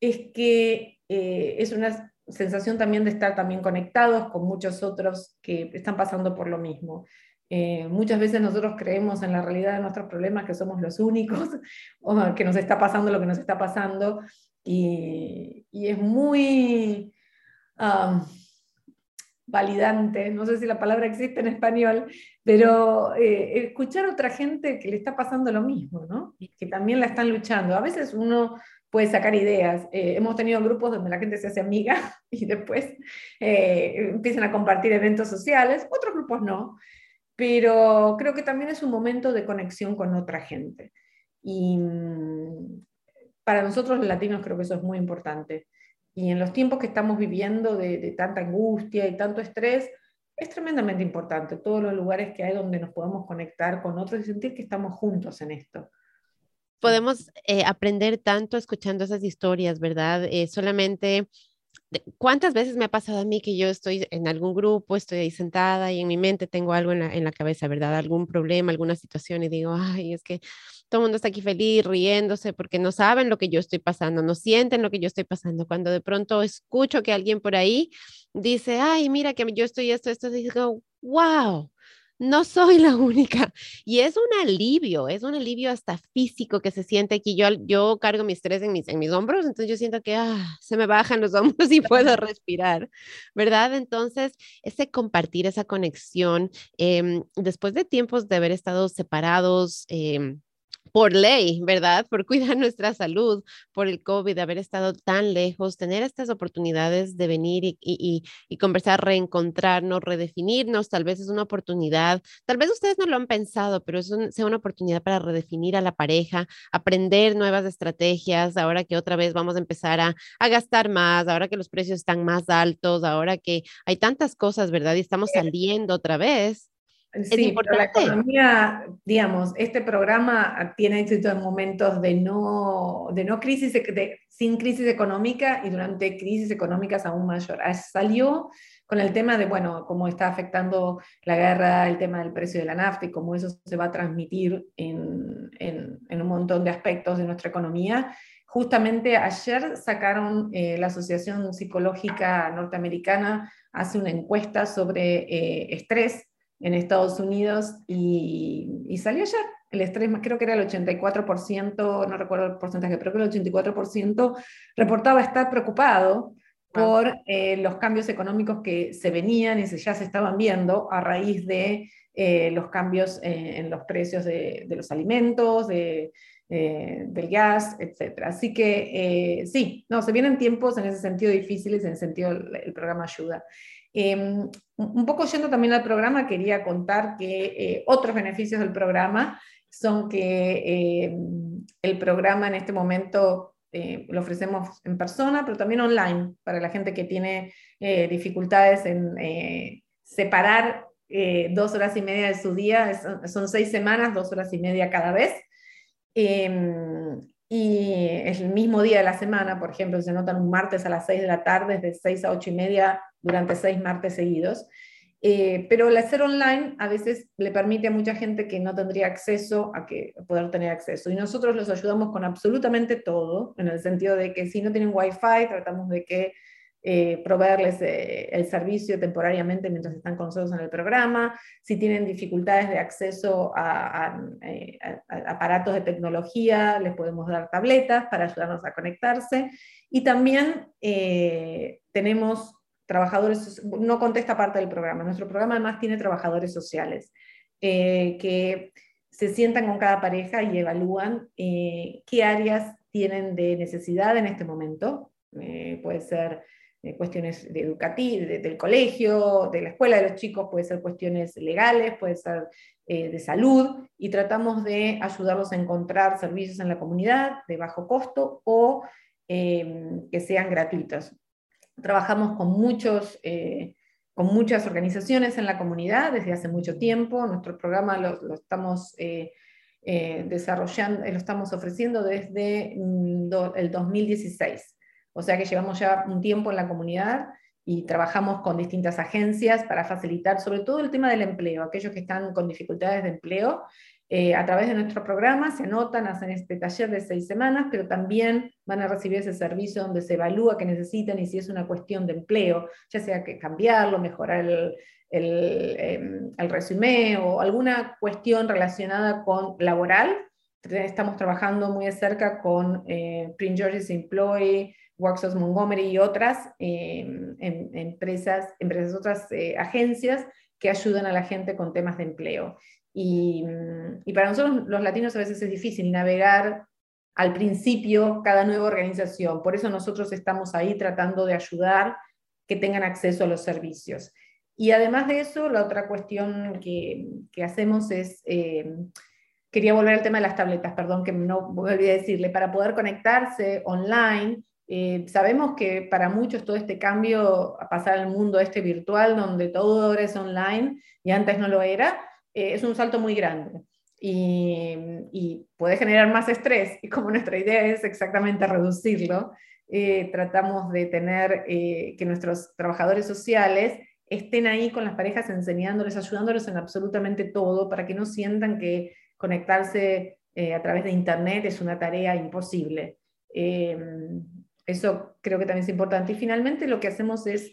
es que eh, es una sensación también de estar también conectados con muchos otros que están pasando por lo mismo. Eh, muchas veces nosotros creemos en la realidad de nuestros problemas que somos los únicos, o que nos está pasando lo que nos está pasando, y, es muy... Um, validante, no sé si la palabra existe en español, pero eh, escuchar a otra gente que le está pasando lo mismo, ¿no? que también la están luchando. A veces uno puede sacar ideas. Eh, hemos tenido grupos donde la gente se hace amiga y después eh, empiezan a compartir eventos sociales, otros grupos no, pero creo que también es un momento de conexión con otra gente. Y mm, para nosotros los latinos creo que eso es muy importante. Y en los tiempos que estamos viviendo de, tanta angustia y tanto estrés, es tremendamente importante todos los lugares que hay donde nos podamos conectar con otros y sentir que estamos juntos en esto. Podemos eh, aprender tanto escuchando esas historias, ¿verdad? Eh, solamente ¿Cuántas veces me ha pasado a mí que yo estoy en algún grupo, estoy ahí sentada y en mi mente tengo algo en la, en la cabeza, ¿verdad? Algún problema, alguna situación y digo, ay, es que todo el mundo está aquí feliz, riéndose, porque no saben lo que yo estoy pasando, no sienten lo que yo estoy pasando. Cuando de pronto escucho que alguien por ahí dice, ay, mira que yo estoy esto, esto, digo, wow, no soy la única. Y es un alivio, es un alivio hasta físico que se siente aquí. Yo, yo cargo mi estrés en mis, en mis hombros, entonces yo siento que ah, se me bajan los hombros y puedo respirar, ¿verdad? Entonces, ese compartir, esa conexión, em, después de tiempos de haber estado separados, eh, por ley, ¿verdad? Por cuidar nuestra salud, por el COVID, haber estado tan lejos, tener estas oportunidades de venir y, y, y, conversar, reencontrarnos, redefinirnos, tal vez es una oportunidad, tal vez ustedes no lo han pensado, pero es sea una oportunidad para redefinir a la pareja, aprender nuevas estrategias, ahora que otra vez vamos a empezar a, a gastar más, ahora que los precios están más altos, ahora que hay tantas cosas, ¿verdad? Y estamos saliendo otra vez Sí, la economía, digamos, este programa tiene éxito en momentos de no, de no crisis, de, sin crisis económica y durante crisis económicas aún mayor. Ah, salió con el tema de, bueno, cómo está afectando la guerra, el tema del precio de la nafta y cómo eso se va a transmitir en, en, en un montón de aspectos de nuestra economía. Justamente ayer sacaron eh, la Asociación Psicológica Norteamericana, hace una encuesta sobre eh, estrés en Estados Unidos y, salió ayer. El estrés, creo que era el 84%, no recuerdo el porcentaje, pero creo que el 84% reportaba estar preocupado por eh, los cambios económicos que se venían y se, ya se estaban viendo a raíz de eh, los cambios eh, en los precios de, los alimentos, de, del gas, etc. Así que sí, no, se vienen tiempos en ese sentido difíciles, en el sentido el programa ayuda. Em, un poco yendo también al programa, quería contar que eh, otros beneficios del programa son que em, el programa en este momento eh, lo ofrecemos en persona, pero también online, para la gente que tiene eh, dificultades en separar dos horas y media de su día, son seis semanas, dos horas y media cada vez. Em, y el mismo día de la semana, por ejemplo, se notan un martes a las 6 de la tarde, de 6 a 8 y media durante seis martes seguidos. Eh, pero el hacer online a veces le permite a mucha gente que no tendría acceso a que poder tener acceso. Y nosotros los ayudamos con absolutamente todo, en el sentido de que si no tienen Wi-Fi, tratamos de que eh, proveerles eh, el servicio temporariamente mientras están con nosotros en el programa. Si tienen dificultades de acceso a, aparatos de tecnología, les podemos dar tabletas para ayudarnos a conectarse. Y también tenemos trabajadores, no contesta parte del programa. Nuestro programa además tiene trabajadores sociales eh, que se sientan con cada pareja y evalúan eh, qué áreas tienen de necesidad en este momento. Eh, puede ser cuestiones de educativas, del colegio, de la escuela de los chicos, puede ser cuestiones legales, puede ser de salud, y tratamos de ayudarlos a encontrar servicios en la comunidad de bajo costo o que sean gratuitos. Trabajamos con, muchos, eh, con muchas organizaciones en la comunidad desde hace mucho tiempo. Nuestro programa lo, estamos eh, eh, desarrollando, lo estamos ofreciendo desde mm, el 2016. O sea que llevamos ya un tiempo en la comunidad y trabajamos con distintas agencias para facilitar sobre todo el tema del empleo, aquellos que están con dificultades de empleo eh, a través de nuestro programa se anotan, hacen este taller de seis semanas, pero también van a recibir ese servicio donde se evalúa qué necesitan y si es una cuestión de empleo, ya sea que cambiarlo, mejorar el, el, em, resumen o alguna cuestión relacionada con laboral. Estamos trabajando muy de cerca con eh, Prince George's Employee, Workforce Montgomery y otras em, em, empresas, empresas, otras eh, agencias que ayudan a la gente con temas de empleo. Y, para nosotros los latinos a veces es difícil navegar al principio cada nueva organización. Por eso nosotros estamos ahí tratando de ayudar que tengan acceso a los servicios. Y además de eso, la otra cuestión que, que hacemos es, eh, quería volver al tema de las tabletas, perdón que no volví a decirle, para poder conectarse online. Eh, sabemos que para muchos todo este cambio a pasar al mundo este virtual, donde todo ahora es online y antes no lo era, eh, es un salto muy grande y, puede generar más estrés. Y como nuestra idea es exactamente reducirlo, eh, tratamos de tener eh, que nuestros trabajadores sociales estén ahí con las parejas enseñándoles, ayudándoles en absolutamente todo para que no sientan que conectarse a través de Internet es una tarea imposible. eso creo que también es importante. Y finalmente lo que hacemos es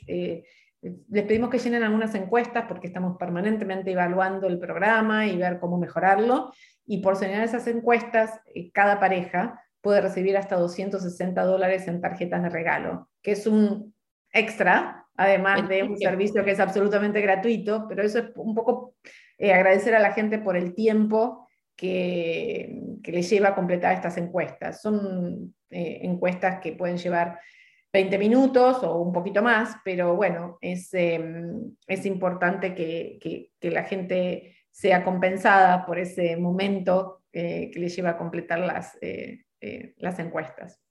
les pedimos que llenen algunas encuestas porque estamos permanentemente evaluando el programa y ver cómo mejorarlo. Y por señalar esas encuestas, eh, cada pareja puede recibir hasta 260 dólares en tarjetas de regalo, que es un extra, además de un servicio que es absolutamente gratuito, pero eso es un poco eh, agradecer a la gente por el tiempo que, que le lleva a completar estas encuestas. Son eh, encuestas que pueden llevar 20 minutos o un poquito más, pero bueno, es, em, es importante que, que, la gente sea compensada por ese momento eh, que le lleva a completar las, eh, eh, las encuestas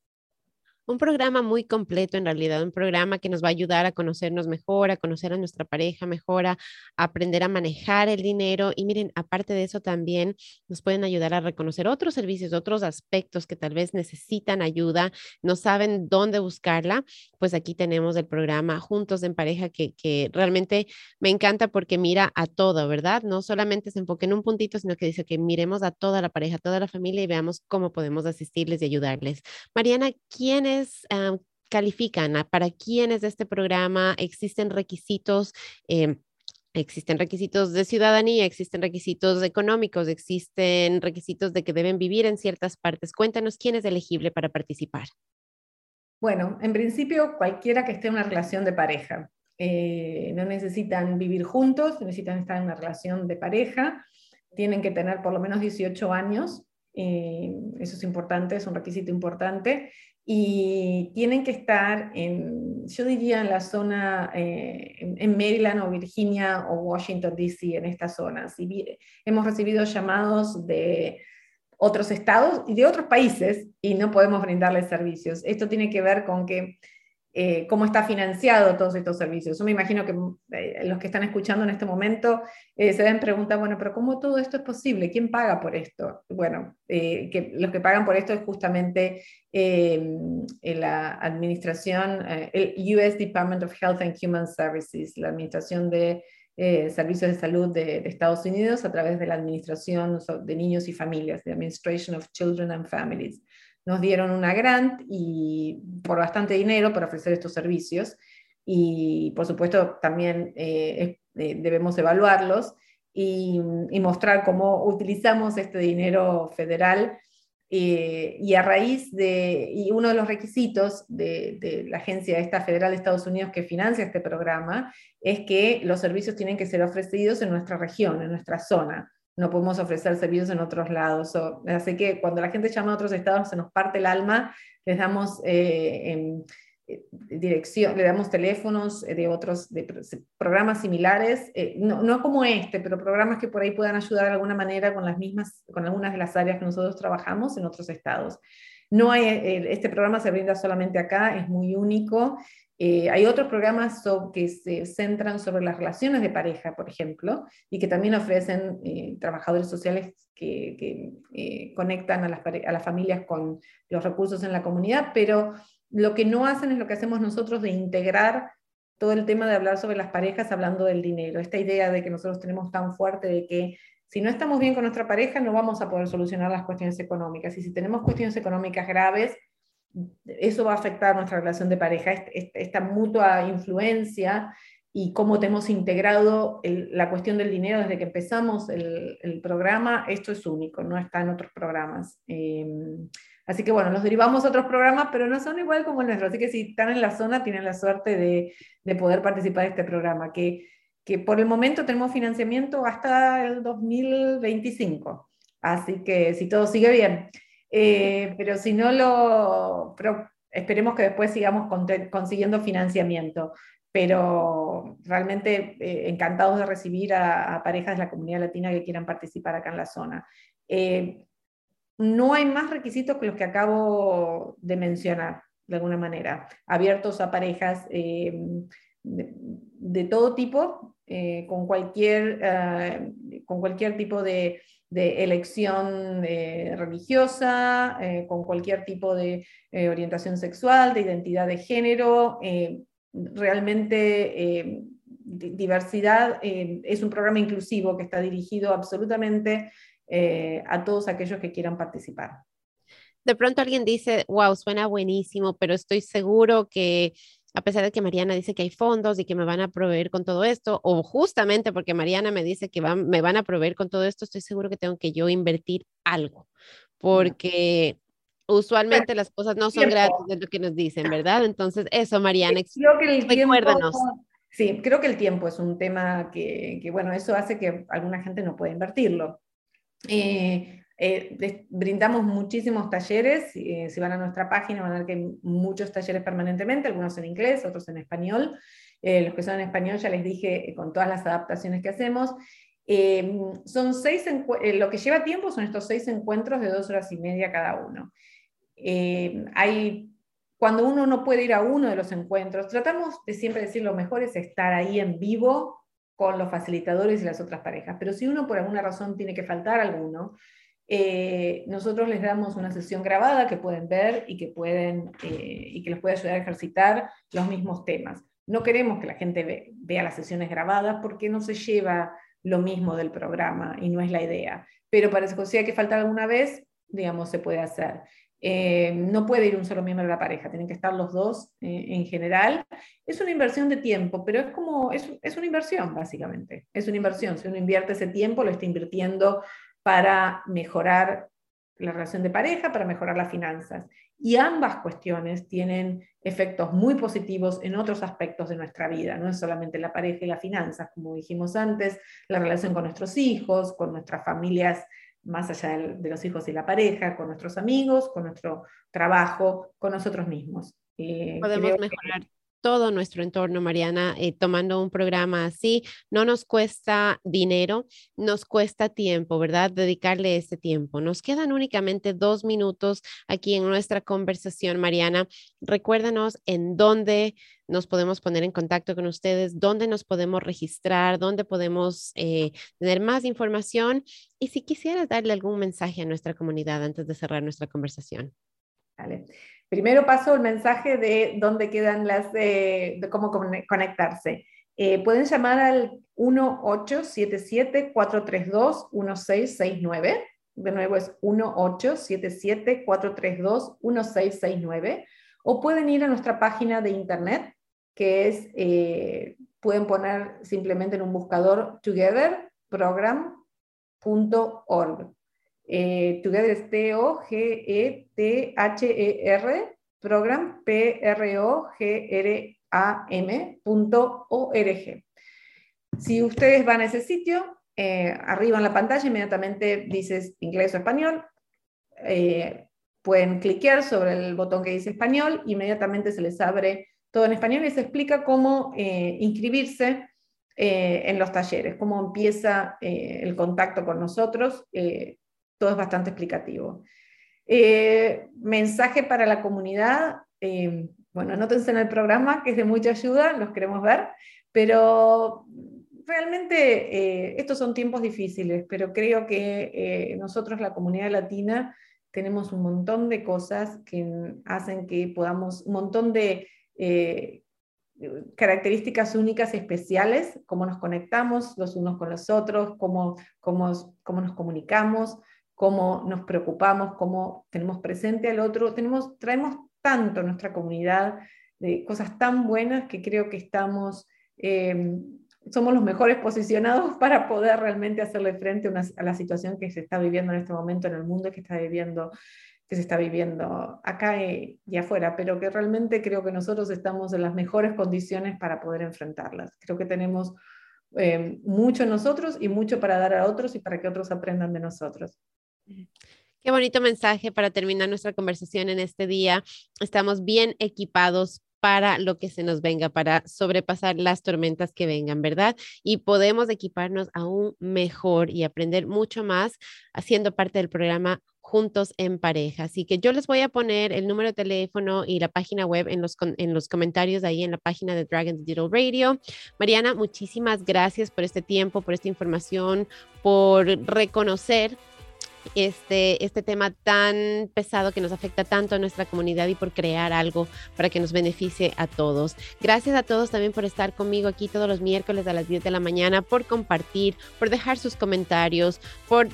un programa muy completo en realidad, un programa que nos va a ayudar a conocernos mejor, a conocer a nuestra pareja mejor, a, aprender a manejar el dinero y miren, aparte de eso también nos pueden ayudar a reconocer otros servicios, otros aspectos que tal vez necesitan ayuda, no saben dónde buscarla, pues aquí tenemos el programa Juntos en Pareja que, que realmente me encanta porque mira a todo, ¿verdad? No solamente se enfoca en un puntito, sino que dice que miremos a toda la pareja, a toda la familia y veamos cómo podemos asistirles y ayudarles. Mariana, ¿quién es califican? ¿Para quiénes de este programa existen requisitos? Em, existen requisitos de ciudadanía, existen requisitos económicos, existen requisitos de que deben vivir en ciertas partes. Cuéntanos quién es elegible para participar. Bueno, en principio cualquiera que esté en una relación de pareja. Eh, no necesitan vivir juntos, necesitan estar en una relación de pareja, tienen que tener por lo menos 18 años, eh, eso es importante, es un requisito importante, y tienen que estar en, yo diría, en la zona, eh, en Maryland o Virginia o Washington, D.C., en estas zonas. Y hemos recibido llamados de otros estados y de otros países y no podemos brindarles servicios. Esto tiene que ver con que eh, cómo está financiado todos estos servicios. Yo me imagino que eh, los que están escuchando en este momento eh, se deben preguntar, bueno, pero ¿cómo todo esto es posible? ¿Quién paga por esto? Bueno, que los que pagan por esto es justamente la administración, el US Department of Health and Human Services, la administración de eh, servicios de salud de, Estados Unidos a través de la Administración de Niños y Familias, de Administration of Children and Families. Nos dieron una grant y por bastante dinero para ofrecer estos servicios y por supuesto también eh, eh, debemos evaluarlos y, mostrar cómo utilizamos este dinero federal eh, y a raíz de, y uno de los requisitos de, la agencia esta federal de Estados Unidos que financia este programa es que los servicios tienen que ser ofrecidos en nuestra región, en nuestra zona. No podemos ofrecer servicios en otros lados. así que cuando la gente llama a otros estados se nos parte el alma, les damos en, eh, dirección, le damos teléfonos eh, de otros programas similares, eh, no, no, como este, pero programas que por ahí puedan ayudar de alguna manera con las mismas, con algunas de las áreas que nosotros trabajamos en otros estados. No hay, este programa se brinda solamente acá, es muy único. Hay otros programas que se centran sobre las relaciones de pareja, por ejemplo, y que también ofrecen trabajadores sociales que, que conectan a las, a las familias con los recursos en la comunidad, pero lo que no hacen es lo que hacemos nosotros de integrar todo el tema de hablar sobre las parejas hablando del dinero. Esta idea de que nosotros tenemos tan fuerte de que si no estamos bien con nuestra pareja no vamos a poder solucionar las cuestiones económicas. Y si tenemos cuestiones económicas graves, eso va a afectar nuestra relación de pareja, esta mutua influencia y cómo tenemos integrado la cuestión del dinero desde que empezamos el, programa, esto es único, no está en otros programas. Em, Así que bueno, nos derivamos a otros programas, pero no son igual como el nuestro. Así que si están en la zona, tienen la suerte de, de poder participar de este programa, que, que, por el momento tenemos financiamiento hasta el 2025. Así que si todo sigue bien. Eh, pero si no lo... Esperemos que después sigamos consiguiendo financiamiento. Pero realmente eh, encantados de recibir a, parejas de la comunidad latina que quieran participar acá en la zona. Eh, no hay más requisitos que los que acabo de mencionar, de alguna manera, abiertos a parejas eh, de, todo tipo, con, cualquier, con cualquier tipo de, elección religiosa, con cualquier tipo de orientación sexual, de identidad de género. realmente diversidad es un programa inclusivo que está dirigido absolutamente eh, a todos aquellos que quieran participar. De pronto alguien dice, wow, suena buenísimo, pero estoy seguro que a pesar de que Mariana dice que hay fondos y que me van a proveer con todo esto, o justamente porque Mariana me dice que me van a proveer con todo esto, estoy seguro que tengo que yo invertir algo, porque usualmente las cosas no son gratis, es lo que nos dicen, ¿verdad? Entonces, eso, Mariana, creo que el sí, creo que el tiempo es un tema que, que, bueno, eso hace que alguna gente no pueda invertirlo. Eh, eh, brindamos muchísimos talleres, eh, si van a nuestra página van a ver que hay muchos talleres permanentemente, algunos en inglés, otros en español. los que son en español ya les dije con todas las adaptaciones que hacemos. son seis lo que lleva tiempo son estos seis encuentros de dos horas y media cada uno. hay, cuando uno no puede ir a uno de los encuentros, tratamos de siempre decir lo mejor es estar ahí en vivo con los facilitadores y las otras parejas. Pero si uno por alguna razón tiene que faltar alguno, eh, nosotros les damos una sesión grabada que pueden ver y que, pueden, eh, y que les puede ayudar a ejercitar los mismos temas. No queremos que la gente vea las sesiones grabadas porque no se lleva lo mismo del programa y no es la idea. Pero para si hay que faltar alguna vez, digamos, se puede hacer. Eh, no puede ir un solo miembro de la pareja, tienen que estar los dos en general. Es una inversión de tiempo, pero es como, es, es, una inversión básicamente, es una inversión. Si uno invierte ese tiempo, lo está invirtiendo para mejorar la relación de pareja, para mejorar las finanzas. Y ambas cuestiones tienen efectos muy positivos en otros aspectos de nuestra vida, no es solamente la pareja y las finanzas, como dijimos antes, la relación con nuestros hijos, con nuestras familias más allá de, los hijos y la pareja, con nuestros amigos, con nuestro trabajo, con nosotros mismos. Eh, Podemos mejorar todo nuestro entorno, Mariana, eh, tomando un programa así. No nos cuesta dinero, nos cuesta tiempo, ¿verdad? Dedicarle ese tiempo. Nos quedan únicamente dos minutos aquí en nuestra conversación, Mariana. Recuérdanos en dónde nos podemos poner en contacto con ustedes, dónde nos podemos registrar, dónde podemos eh, tener más información y si quisieras darle algún mensaje a nuestra comunidad antes de cerrar nuestra conversación. Vale. Primero paso el mensaje de dónde quedan las, de cómo conectarse. Eh, pueden llamar al 1877-432-1669. De nuevo es 1877-432-1669. O pueden ir a nuestra página de internet, que es, eh, pueden poner simplemente en un buscador togetherprogram.org. Eh, together es T-O-G-E-T-H-E-R, program, P-R-O-G-R-A-M.org. Si ustedes van a ese sitio, eh, arriba en la pantalla inmediatamente dices inglés o español, eh, pueden cliquear sobre el botón que dice español, inmediatamente se les abre todo en español y se explica cómo inscribirse en los talleres, cómo empieza el contacto con nosotros, todo es bastante explicativo. mensaje para la comunidad, bueno, anótense en el programa, que es de mucha ayuda, los queremos ver, pero realmente eh, estos son tiempos difíciles, pero creo que eh, nosotros, la comunidad latina, tenemos un montón de cosas que hacen que podamos, un montón de eh, características únicas y especiales, cómo nos conectamos los unos con los otros, cómo, cómo, cómo nos comunicamos, cómo nos preocupamos, cómo tenemos presente al otro. Tenemos, traemos tanto a nuestra comunidad de cosas tan buenas que creo que estamos somos los mejores posicionados para poder realmente hacerle frente a, la situación que se está viviendo en este momento en el mundo que está viviendo que se está viviendo acá y, afuera, pero que realmente creo que nosotros estamos en las mejores condiciones para poder enfrentarlas. Creo que tenemos eh, mucho nosotros y mucho para dar a otros y para que otros aprendan de nosotros. Qué bonito mensaje para terminar nuestra conversación en este día. Estamos bien equipados para lo que se nos venga, para sobrepasar las tormentas que vengan, ¿verdad? Y podemos equiparnos aún mejor y aprender mucho más haciendo parte del programa juntos en pareja. Así que yo les voy a poner el número de teléfono y la página web en los, en los comentarios ahí en la página de Dragons Digital Radio. Mariana, muchísimas gracias por este tiempo, por esta información, por reconocer este, este tema tan pesado que nos afecta tanto a nuestra comunidad y por crear algo para que nos beneficie a todos. Gracias a todos también por estar conmigo aquí todos los miércoles a las 10 de la mañana, por compartir, por dejar sus comentarios, por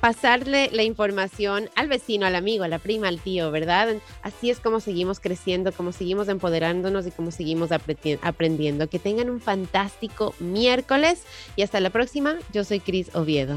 pasarle la información al vecino, al amigo, a la prima, al tío, ¿verdad? Así es como seguimos creciendo, como seguimos empoderándonos y como seguimos aprendiendo. Que tengan un fantástico miércoles y hasta la próxima. Yo soy Cris Oviedo.